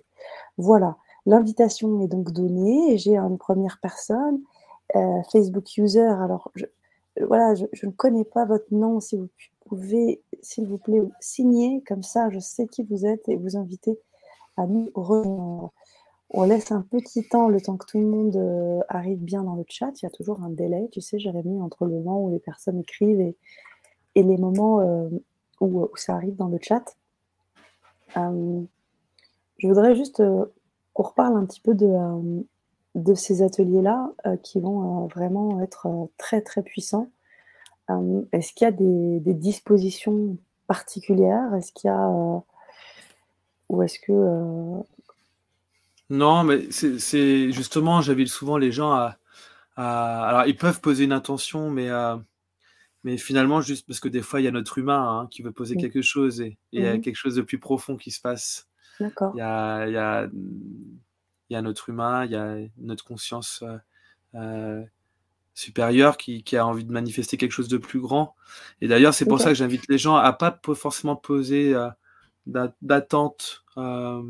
Voilà, l'invitation est donc donnée. J'ai une première personne, Facebook User. Alors, je, voilà, je, ne connais pas votre nom. Si vous pouvez, s'il vous plaît, signer comme ça, je sais qui vous êtes et vous inviter à nous rejoindre. On laisse un petit temps, le temps que tout le monde euh, arrive bien dans le chat. Il y a toujours un délai, tu sais, Jérémy, entre le moment où les personnes écrivent et, les moments euh, où, ça arrive dans le chat. Euh, je voudrais juste qu'on reparle un petit peu de, de ces ateliers-là qui vont vraiment être très, très puissants. Est-ce qu'il y a des, des dispositions particulières? Est-ce qu'il y a... ou est-ce que non, mais c'est justement, j'invite souvent les gens à, Alors, ils peuvent poser une intention, mais, euh, mais finalement, juste parce que des fois, il y a notre humain hein, qui veut poser quelque chose et il y a mmh quelque chose de plus profond qui se passe. D'accord. Il y a, il y a, il y a notre humain, il y a notre conscience euh, euh, supérieure qui, qui a envie de manifester quelque chose de plus grand. Et d'ailleurs, c'est pour ça que j'invite les gens à pas forcément poser d'attente. Euh,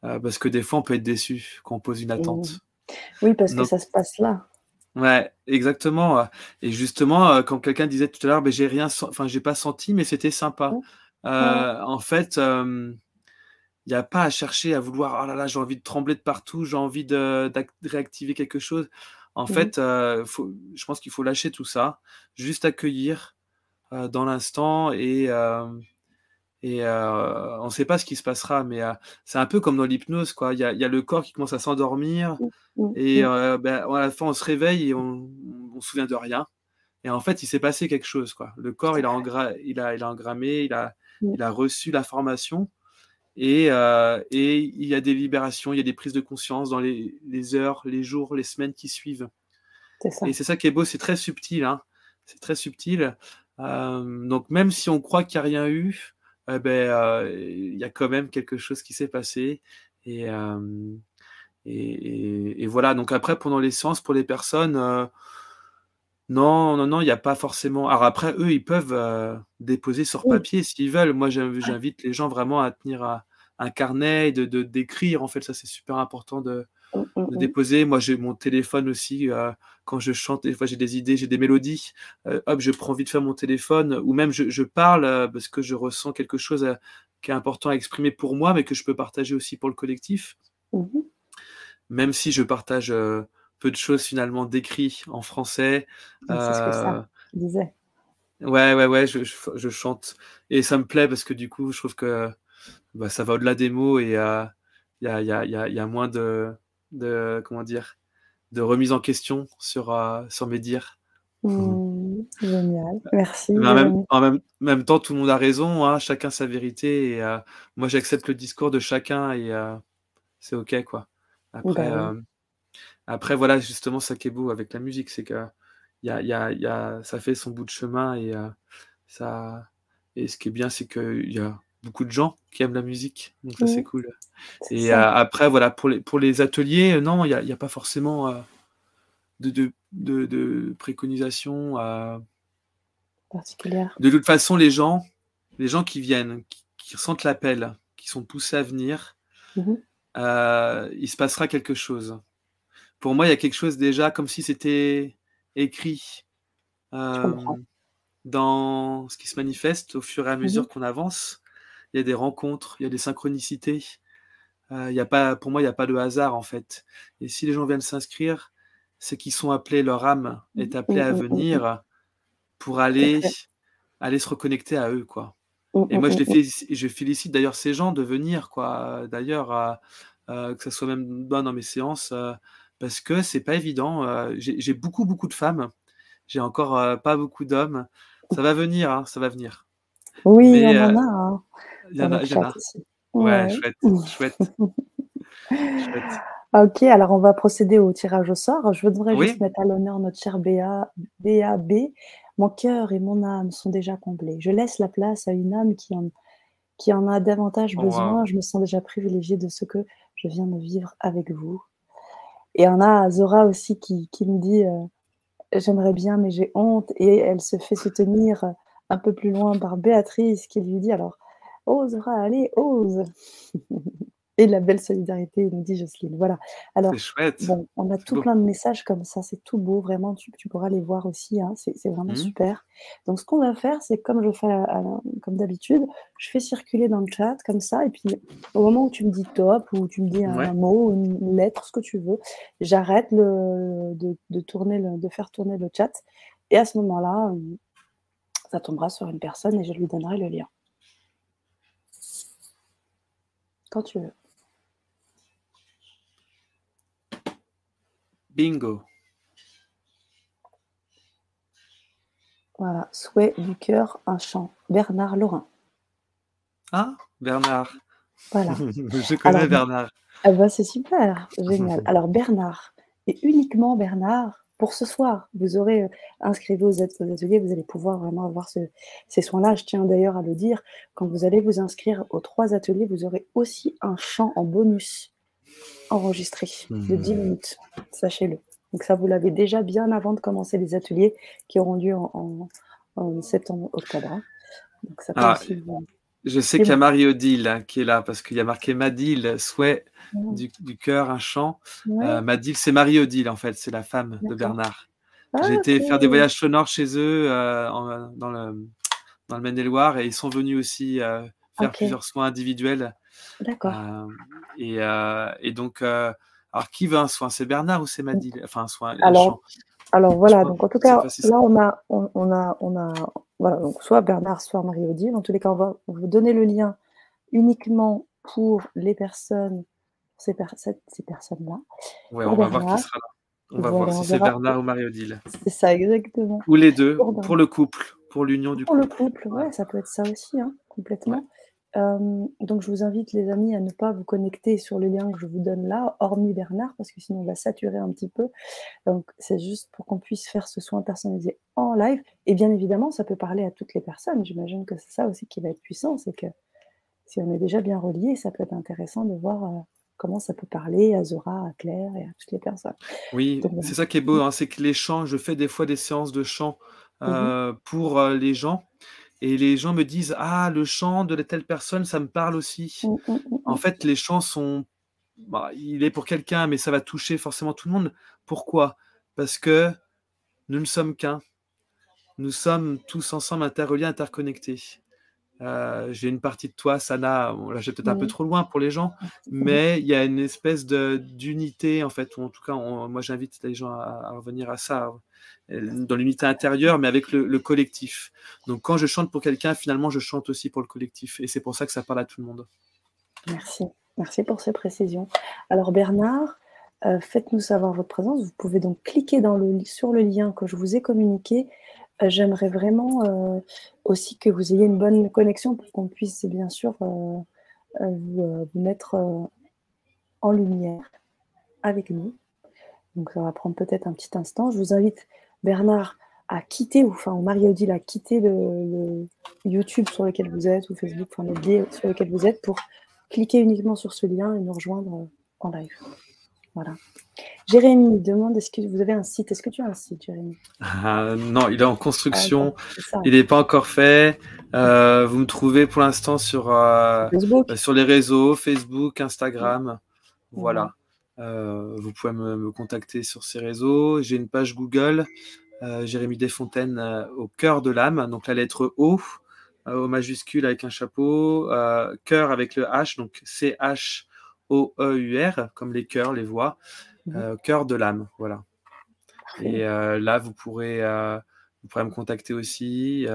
parce que des fois, on peut être déçu quand on pose une attente. Oui, parce que ça se passe là. Ouais, exactement. Et justement, quand quelqu'un disait tout à l'heure, ben, j'ai rien, enfin, j'ai pas senti, mais c'était sympa. Euh, en fait, il n'y a pas à chercher à vouloir, oh là là, j'ai envie de trembler de partout, j'ai envie de, réactiver quelque chose. En fait, je pense qu'il faut lâcher tout ça, juste accueillir dans l'instant et et euh, on ne sait pas ce qui se passera, mais euh, c'est un peu comme dans l'hypnose, quoi. Il y a, le corps qui commence à s'endormir, mmh, mmh, et mmh. Euh, ben, à la fin, on se réveille et on ne se souvient de rien. Et en fait, il s'est passé quelque chose, quoi. Le corps, il a, il a, il a engrammé, il a, il a reçu l'information, et, et il y a des libérations, il y a des prises de conscience dans les, heures, les jours, les semaines qui suivent. Et c'est ça qui est beau, c'est très subtil, hein. C'est très subtil. donc même si on croit qu'il n'y a rien eu, eh ben, euh, il y a quand même quelque chose qui s'est passé. Et, et, voilà. Donc après, pendant les séances, pour les personnes, euh, non, non, non, il n'y a pas forcément. Alors après, eux, ils peuvent euh, déposer sur papier s'ils veulent. Moi, j'invite les gens vraiment à tenir un carnet, de d'écrire. En fait, ça, c'est super important de, Mmh, mmh, de mmh. déposer. Moi, j'ai mon téléphone aussi, heu, quand je chante, des fois j'ai des idées, j'ai des mélodies, heu, hop, je prends vite fait mon téléphone ou même je je parle, parce que je ressens quelque chose, qui est important à exprimer pour moi, mais que je peux partager aussi pour le collectif. Mmh. Même si je partage, peu de choses finalement d'écrits en français, c'est ce que ça disait. Ouais, ouais, ouais, je je chante et ça me plaît parce que du coup, je trouve que, bah, ça va au-delà des mots et heu, il y a y a y a y a moins de de comment dire? De remise en question sur, heu, sur mes dires. Mmh, génial, merci Mais en même Jérémy. en même même temps, tout le monde a raison, hein, chacun sa vérité et moi j'accepte le discours de chacun et c'est OK, quoi. Après, hem, après voilà, justement, ça qui est beau avec la musique, c'est qu'il y a y a y a ça fait son bout de chemin et heu, ça et ce qui est bien, c'est qu'il y a beaucoup de gens qui aiment la musique, donc ça, c'est cool et ça. après voilà, pour les pour les ateliers, non, il y a pas forcément, de de de de préconisation, Particulière. de toute façon, les gens les gens qui viennent, qui qui ressentent l'appel, qui sont poussés à venir, Mmh il se passera quelque chose. Pour moi, il y a quelque chose déjà comme si c'était écrit, hem, dans ce qui se manifeste au fur et à Mmh mh. mesure qu'on avance. Il y a des rencontres, il y a des synchronicités, heu, il y a pas pour moi, il y a pas de hasard, en fait et si les gens viennent s'inscrire, c'est qu'ils sont appelés leur âme Mmh. est appelée à mh, mmh mh. venir pour aller aller se reconnecter à eux, quoi et moi, je les félicite d'ailleurs ces gens de venir, quoi, d'ailleurs, que ça soit même dans mes séances, heu, parce que c'est pas évident, heu, j'ai beaucoup, beaucoup de femmes. J'ai encore, heu, pas beaucoup d'hommes. Ça va venir, hein, ça va venir. Oui, hein, il y en a notre il y en a. Ouais, Ouais. chouette, chouette. Chouette. OK, alors on va procéder au tirage au sort. Je voudrais juste mettre à l'honneur notre cher Béa Béa B. «Mon cœur et mon âme sont déjà comblés. Je laisse la place à une âme qui en qui en a davantage Oh besoin. Je me sens déjà privilégiée de ce que je viens de vivre avec vous» et on a Zora aussi qui qui nous dit, heu: «J'aimerais bien, mais j'ai honte» et elle se fait soutenir, heu, un peu plus loin par Béatrice qui lui dit: «Alors, ose Zora, allez, ose!» et la belle solidarité, nous dit Jocelyne. Voilà. Alors, chouette, bon, on a tout beau. plein de messages comme ça, c'est tout beau, vraiment, tu tu pourras les voir aussi, hein, c'est vraiment Mmh. super. Donc ce qu'on va faire, c'est comme je fais à à la comme d'habitude, je fais circuler dans le chat comme ça et puis au moment où tu me dis «top» ou tu me dis un mot, une lettre, ce que tu veux, j'arrête de de tourner le de faire tourner le chat et à ce moment-là, hem, ça tombera sur une personne et je lui donnerai le lien. Quand tu veux. Bingo. Voilà, souhait du cœur, un chant. Bernard Laurin. Ah! Bernard. Voilà. Je Alors connais Bernard. ah bah, c'est super, génial. Alors Bernard et uniquement Bernard, pour ce soir, vous aurez, aux at aux ateliers, vous allez pouvoir vraiment avoir ce ces soins-là. Je tiens d'ailleurs à le dire, quand vous allez vous inscrire aux 3 ateliers, vous aurez aussi un chant en bonus enregistré de 10 Mmh. minutes, sachez-le. Donc ça, vous l'avez déjà bien avant de commencer les ateliers qui auront lieu en en en septembre-octobre, hein. Donc ça peut Ah, aussi je sais qu'il y a? Marie-Odile qui est là parce qu'il y a marqué Madil, souhait Mmh. du du cœur, un chant. Ouais. Madil, c'est Marie-Odile, en fait, c'est la femme de. Bernard. Ah J'ai été faire des voyages sonores chez eux, en dans le dans le Maine-et-Loire et ils sont venus aussi, heu, faire plusieurs soins individuels. D'accord. Hem et heu et donc heu, alors qui veut un soin? C'est Bernard ou c'est Mmh. Madil? Enfin un soin? Alors alors voilà, donc en tout cas, là on a on on a on a voilà, donc soit Bernard, soit Marie-Odile. Dans tous les cas, on va vous donner le lien uniquement pour les personnes, ces per ces personnes-là, Ouais, on va voir qui sera là. On va voir Voilà, si c'est Bernard ou Marie-Odile. c'est ça, exactement. Ou les 2 Pour pour le couple, pour l'union du pour le couple. couple, Ouais. ça peut être ça aussi, hein, Ouais. Hem, donc je vous invite les amis à ne pas vous connecter sur le lien que je vous donne là, hormis Bernard, parce que sinon on va saturer un petit peu. Donc c'est juste pour qu'on puisse faire ce soin personnalisé en live et bien évidemment, ça peut parler à toutes les personnes. J'imagine que c'est ça aussi qui va être puissant, c'est que si on est déjà bien reliés, ça peut être intéressant de voir, heu, comment ça peut parler à Zora, à Claire et à toutes les personnes. Oui, c'est ça qui est beau, hein, c'est que les chants je fais des fois des séances de chant, Mmh mh. heu, pour, les gens et les gens me disent: «Ah, le chant de telle personne, ça me parle aussi». Mmh, mmh, mmh En fait, les chants sont bah, il est pour quelqu'un, mais ça va toucher forcément tout le monde. Pourquoi? Parce que nous ne sommes qu'un. Nous sommes tous ensemble interreliés, interconnectés. Euh, j'ai une partie de toi, Sana. là, j'ai peut-être un peu trop loin pour les gens, mais il y a une espèce d'unité, en fait, ou en tout cas, moi, j'invite les gens à, revenir à ça, dans l'unité intérieure, mais avec le, collectif. Donc, quand je chante pour quelqu'un, finalement, je chante aussi pour le collectif. Et c'est pour ça que ça parle à tout le monde. Merci. Merci pour ces précisions. Alors, Bernard, euh, faites-nous savoir votre présence. Vous pouvez donc cliquer sur le lien que je vous ai communiqué euh, j'aimerais vraiment euh, aussi que vous ayez une bonne connexion pour qu'on puisse bien sûr euh, vous, mettre en lumière avec nous. Donc ça va prendre peut-être un petit instant. Je vous invite, Bernard, à quitter, ou enfin Marie-Odile, à quitter le, YouTube sur lequel vous êtes, ou Facebook, enfin le sur lequel vous êtes, pour cliquer uniquement sur ce lien et nous rejoindre en live. Voilà. Jérémy demande est-ce que vous avez un site? Est-ce que tu as un site, Jérémy? Ah, Non, il est en construction. Ah, il n'est pas encore fait. Euh, vous me trouvez pour l'instant sur, euh, sur les réseaux Facebook, Instagram. Voilà. Vous pouvez me, contacter sur ces réseaux. J'ai une page Google, Jérémy Desfontaines au cœur de l'âme, donc la lettre O, au majuscule avec un chapeau, cœur avec le H, donc C-H. O-E-U-R, comme les cœurs, les voix, euh, cœur de l'âme, voilà. Et euh, là, vous pourrez, euh, vous pourrez me contacter aussi.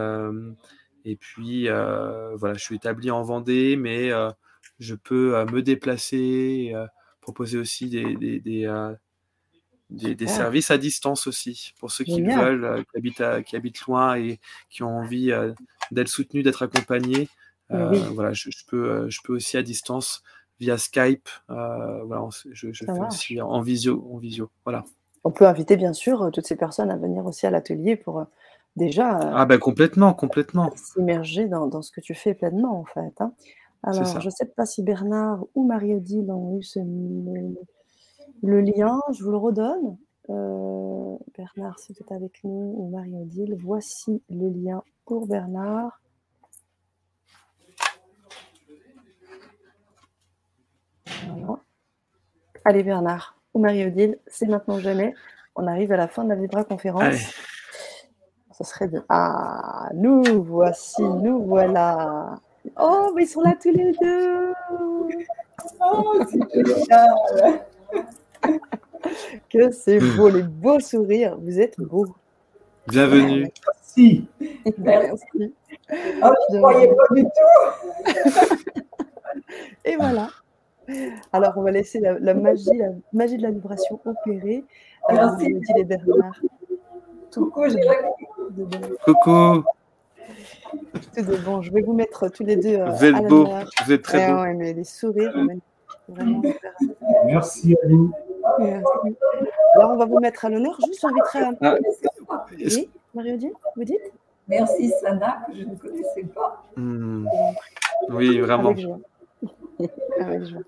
et puis, voilà, je suis établi en Vendée, mais je peux me déplacer, proposer aussi des, des, des, services à distance aussi, pour ceux qui veulent, qui, habitent qui habitent loin et qui ont envie d'être soutenus, d'être accompagnés. Voilà, je, peux, je peux aussi à distance via Skype. Euh, voilà, je, fais aussi en visio, en visio. Voilà. On peut inviter bien sûr euh, toutes ces personnes à venir aussi à l'atelier pour euh, déjà. ah ben complètement, complètement. S'immerger dans, ce que tu fais pleinement en fait. Hein. Alors, je ne sais pas si Bernard ou Marie-Odile ont eu le, lien. Je vous le redonne. Bernard, si tu es avec nous, ou Marie-Odile, voici le lien pour Bernard. Allez Bernard ou Marie-Odile, c'est maintenant jamais. On arrive à la fin de la Vibra conférence. Ça serait bien. Ah, nous voici, nous voilà. Oh, mais ils sont là tous les deux. Oh, c'est que c'est beau, les beaux sourires. Vous êtes beaux. Bienvenue. Merci. Merci. Oh, je ne croyais pas du tout. Et voilà. Alors, on va laisser la, magie, la magie de la vibration opérer. Alors, dit les Bernard. Coucou, Coucou. De bon. Je vais vous mettre tous les deux. Euh, vous êtes beaux. Vous êtes très beaux. Ouais, mais les sourires, vraiment. Merci à vous. Merci. Alors, on va vous mettre à l'honneur. Juste, j'inviterai un ah. Oui, Marie-Odile, vous dites? Merci, Sana, que je ne connaissais pas. Hmm. Oui, vraiment. Avec joie. Avec joie.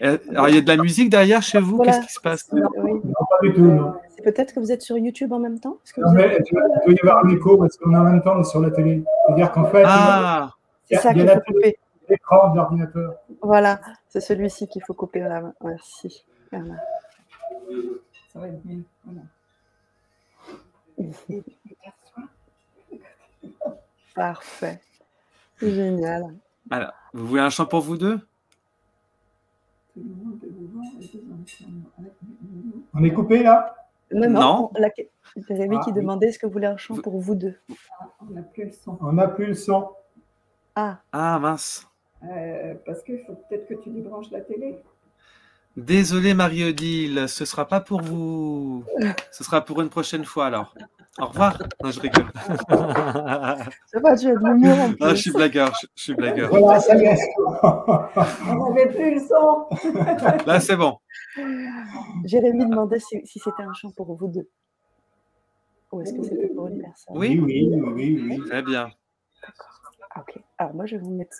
Alors, il y a de la musique derrière chez vous Qu'est-ce qui se passe? Non, pas du tout, non. C'est peut-être que vous êtes sur YouTube en même temps non, mais, Il doit y avoir un écho parce qu'on est en même temps sur la télé. C'est-à-dire qu'en fait, ah, c'est ça qu'il faut couper. L'écran de l'ordinateur. Voilà, c'est celui-ci qu'il faut couper. Voilà. Merci. Voilà. Ça va être mieux. Voilà. Parfait. Génial. Alors, vous voulez un chant pour vous deux? On est coupé là? Non, non. La... Jérémy qui ah, demandait est-ce que vous voulez un chant pour vous deux On n'a plus le son. On n'a plus le son. Ah. Ah mince. Euh, parce qu'il faut peut-être que tu débranches la télé. Désolé Marie-Odile, ce sera pas pour vous. Ce sera pour une prochaine fois alors. Au revoir. Non, je rigole. Ça va, tu as de l'humour. je suis blagueur. Je, suis blagueur. Voilà, ça y est. On n'avait plus le son. Là, c'est bon. Jérémy demandait si, c'était un chant pour vous deux. Ou est-ce que c'était pour une personne? Oui, oui, oui, oui. Très bien. D'accord. Ok. Alors, moi, je vais vous mettre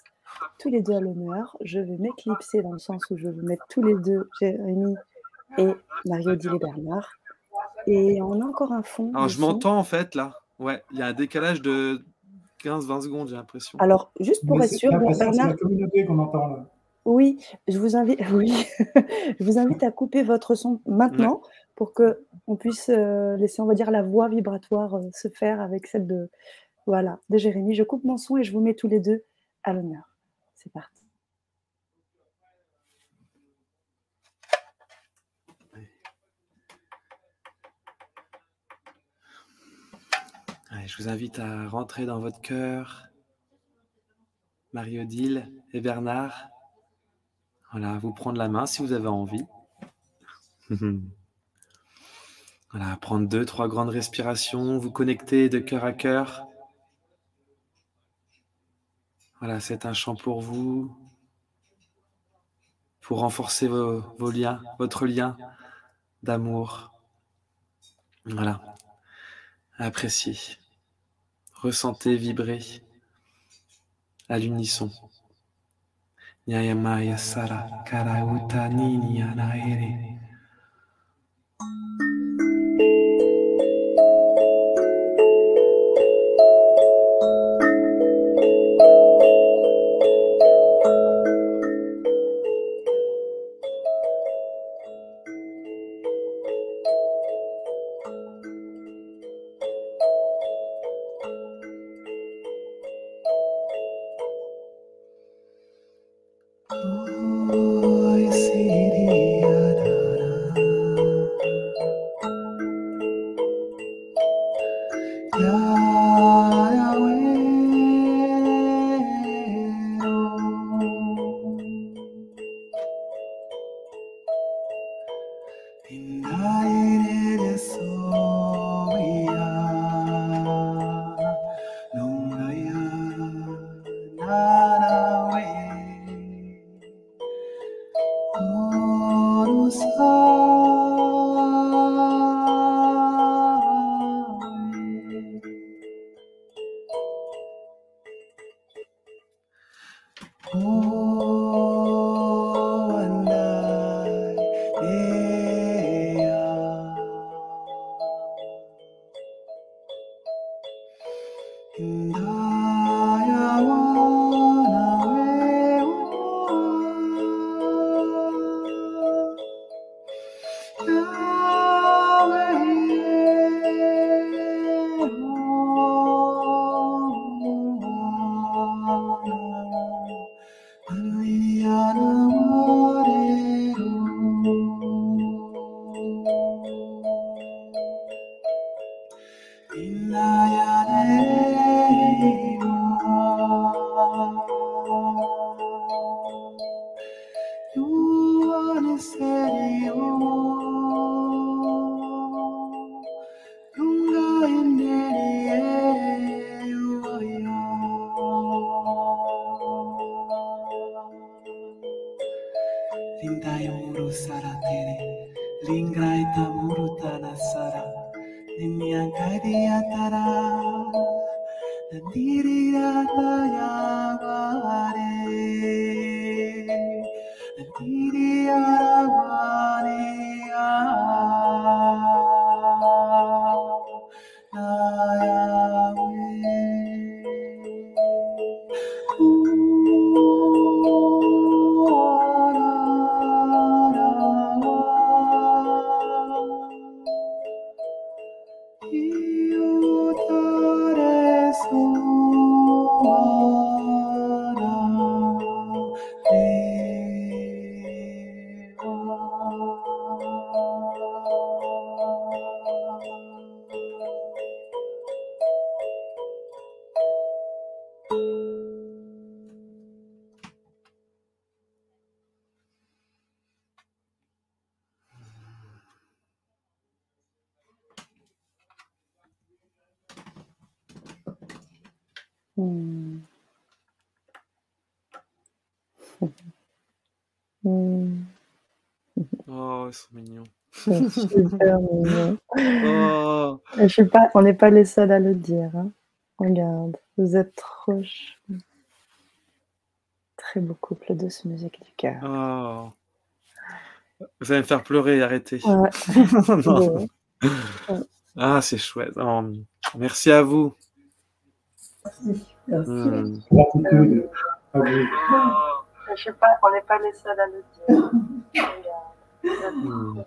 tous les deux à l'honneur. Je vais m'éclipser dans le sens où je vais vous mettre tous les deux, Jérémy et Mario-Odile et Bernard. Et on a encore un fond. Alors, je m'entends en fait là. Ouais, il y a un décalage de 15-20 secondes, j'ai l'impression. Alors, juste pour être sûr, Bernard. C'est la communauté qu'on entend là. Oui, je vous invite, oui, je vous invite à couper votre son maintenant pour que on puisse euh, laisser, on va dire, la voix vibratoire euh, se faire avec celle de, voilà, de Jérémy. Je coupe mon son et je vous mets tous les deux à l'honneur. C'est parti. je vous invite à rentrer dans votre cœur, Marie-Odile et Bernard. Voilà, vous prendre la main si vous avez envie. voilà, prendre deux, trois grandes respirations, vous connecter de cœur à cœur. Voilà, c'est un chant pour vous, pour renforcer vos, liens, votre lien d'amour. Voilà, appréciez ressentez vibrer à l'unisson. Sara Mignons. Super mignon. Oh, Je suis pas, on n'est pas les seuls à le dire. hein. Regarde, vous êtes trop chou. Très beau couple de ce musique du cœur. oh. Vous allez me faire pleurer, arrêtez. Ouais. Non. Ah, c'est chouette. Oh, merci à vous. Merci. Merci. Hmm. Vous. Je sais pas, on n'est pas les seuls à le dire. Hmm.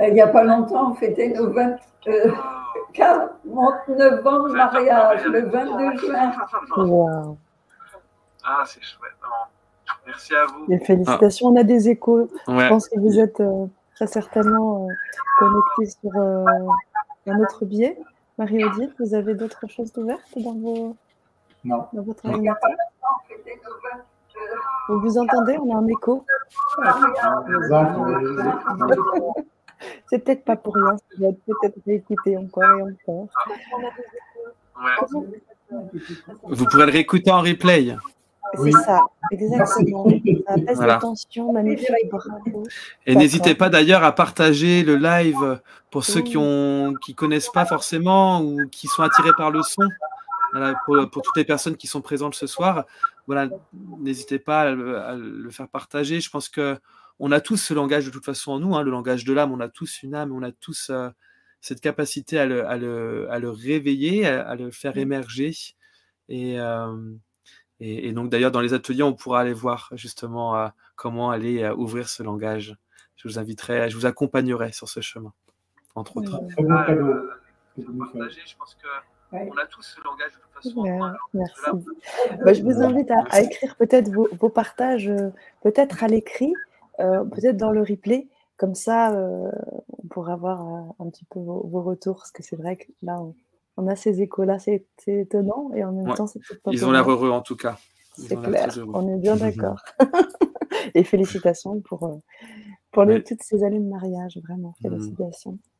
Il n'y a pas longtemps, on fêtait nos 20, euh, 49 ans de mariage, le 22 juin. Wow. Ah, c'est chouette. Merci à vous. Et félicitations, on a des échos. Je pense que vous êtes euh, très certainement euh, connectés sur euh, un autre biais. Marie-Odile, vous avez d'autres choses ouvertes dans, vos... non. dans votre ordinateur Vous vous entendez On a un écho. C'est peut-être pas pour rien, ça va peut-être réécouter encore et encore. Vous pourrez le réécouter en replay. C'est ça, exactement. Ça apaise voilà. tension, magnifique. Et n'hésitez pas d'ailleurs à partager le live pour ceux qui ne qui connaissent pas forcément ou qui sont attirés par le son. Voilà, pour, pour, toutes les personnes qui sont présentes ce soir, voilà, n'hésitez pas à le, à le, faire partager. Je pense que on a tous ce langage de toute façon en nous, hein, le langage de l'âme. On a tous une âme, on a tous euh, cette capacité à le, à le, à le réveiller, à, à, le faire émerger. Et, euh, et, et donc d'ailleurs dans les ateliers, on pourra aller voir justement euh, comment aller euh, ouvrir ce langage. Je vous inviterai, je vous accompagnerai sur ce chemin, entre autres. Cadeau. je pense que on a tous ce langage de toute façon. Ouais, merci. Bah, je vous invite à, à écrire peut-être vos, vos, partages, euh, peut-être à l'écrit, euh, peut-être dans le replay. Comme ça, euh, on pourra voir euh, un petit peu vos, vos, retours, parce que c'est vrai que là, on, on a ces échos-là, c'est étonnant, et en même ouais. temps, c'est pas Ils ont l'air heureux en tout cas. C'est clair, on est bien d'accord. et félicitations pour, pour les, toutes ces années de mariage, vraiment, félicitations. Mmh.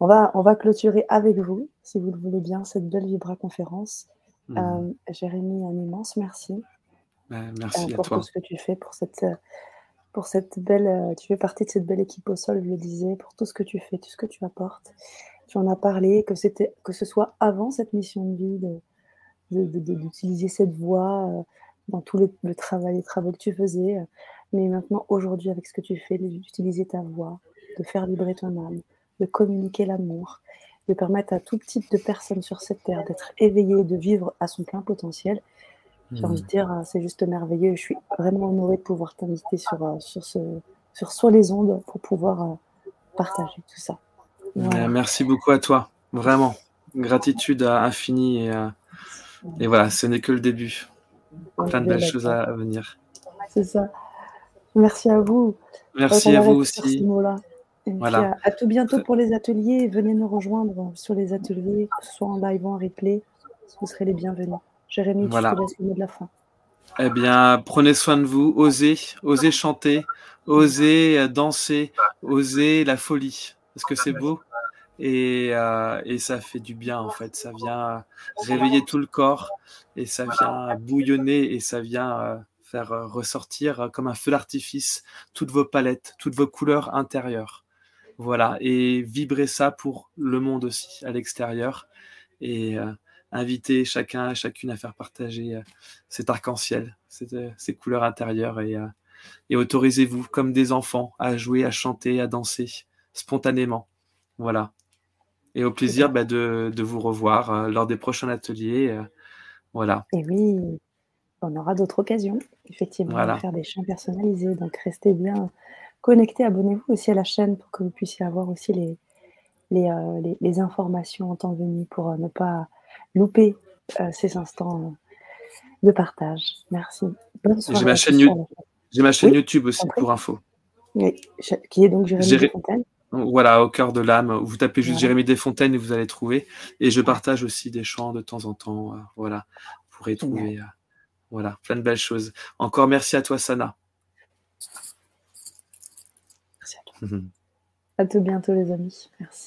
On va, on va clôturer avec vous, si vous le voulez bien, cette belle Vibra conférence. Mmh. Euh, Jérémy, un immense merci. Ben, merci euh, pour à toi. tout ce que tu fais, pour cette, pour cette belle. Euh, tu fais partie de cette belle équipe au sol, je le disais, pour tout ce que tu fais, tout ce que tu apportes. Tu en as parlé, que, c'était, que ce soit avant cette mission de vie, de, de, de, d'utiliser cette voix euh, dans tout le, le, travail, les travaux que tu faisais, euh, mais maintenant, aujourd'hui, avec ce que tu fais, d'utiliser ta voix, de faire vibrer ton âme de communiquer l'amour, de permettre à tout type de personnes sur cette terre d'être éveillées, de vivre à son plein potentiel. J'ai mmh. envie de dire, c'est juste merveilleux. Je suis vraiment honorée de pouvoir t'inviter sur, euh, sur, ce, sur, sur les ondes pour pouvoir euh, partager tout ça. Voilà. Merci beaucoup à toi, vraiment. Gratitude infinie et, euh, et voilà, ce n'est que le début. Plein de belles choses à, à venir. C'est ça. Merci à vous. Merci à vous aussi. Et voilà. puis à, à, tout bientôt pour les ateliers. Venez nous rejoindre sur les ateliers, soit en live ou en replay. Vous serez les bienvenus. Jérémy, voilà. tu te laisses le mot de la fin. Eh bien, prenez soin de vous. Osez, osez chanter, osez danser, osez la folie. Parce que c'est beau. Et, euh, et, ça fait du bien, en fait. Ça vient réveiller tout le corps. Et ça vient bouillonner. Et ça vient... Euh, faire ressortir comme un feu d'artifice toutes vos palettes, toutes vos couleurs intérieures. Voilà, et vibrer ça pour le monde aussi, à l'extérieur. Et euh, inviter chacun et chacune à faire partager euh, cet arc-en-ciel, euh, ces couleurs intérieures. Et, euh, et autorisez-vous, comme des enfants, à jouer, à chanter, à danser, spontanément. Voilà. Et au plaisir bah, de, de, vous revoir lors des prochains ateliers. Voilà. Et oui, on aura d'autres occasions, effectivement, voilà. de faire des chants personnalisés. Donc restez bien connectés, abonnez-vous aussi à la chaîne pour que vous puissiez avoir aussi les, les, euh, les, les informations en temps venu pour euh, ne pas louper euh, ces instants de partage. Merci. Bonne soirée. J'ai ma chaîne, you... ma chaîne oui YouTube aussi pour info. Oui, qui est donc Jérémy Jéré... Desfontaines. Voilà, au cœur de l'âme. Vous tapez juste voilà. Jérémy Desfontaines et vous allez trouver. Et je partage aussi des chants de temps en temps. voilà, vous pourrez trouver. Voilà, plein de belles choses. Encore merci à toi, Sana. Merci à toi. à tout bientôt, les amis. Merci.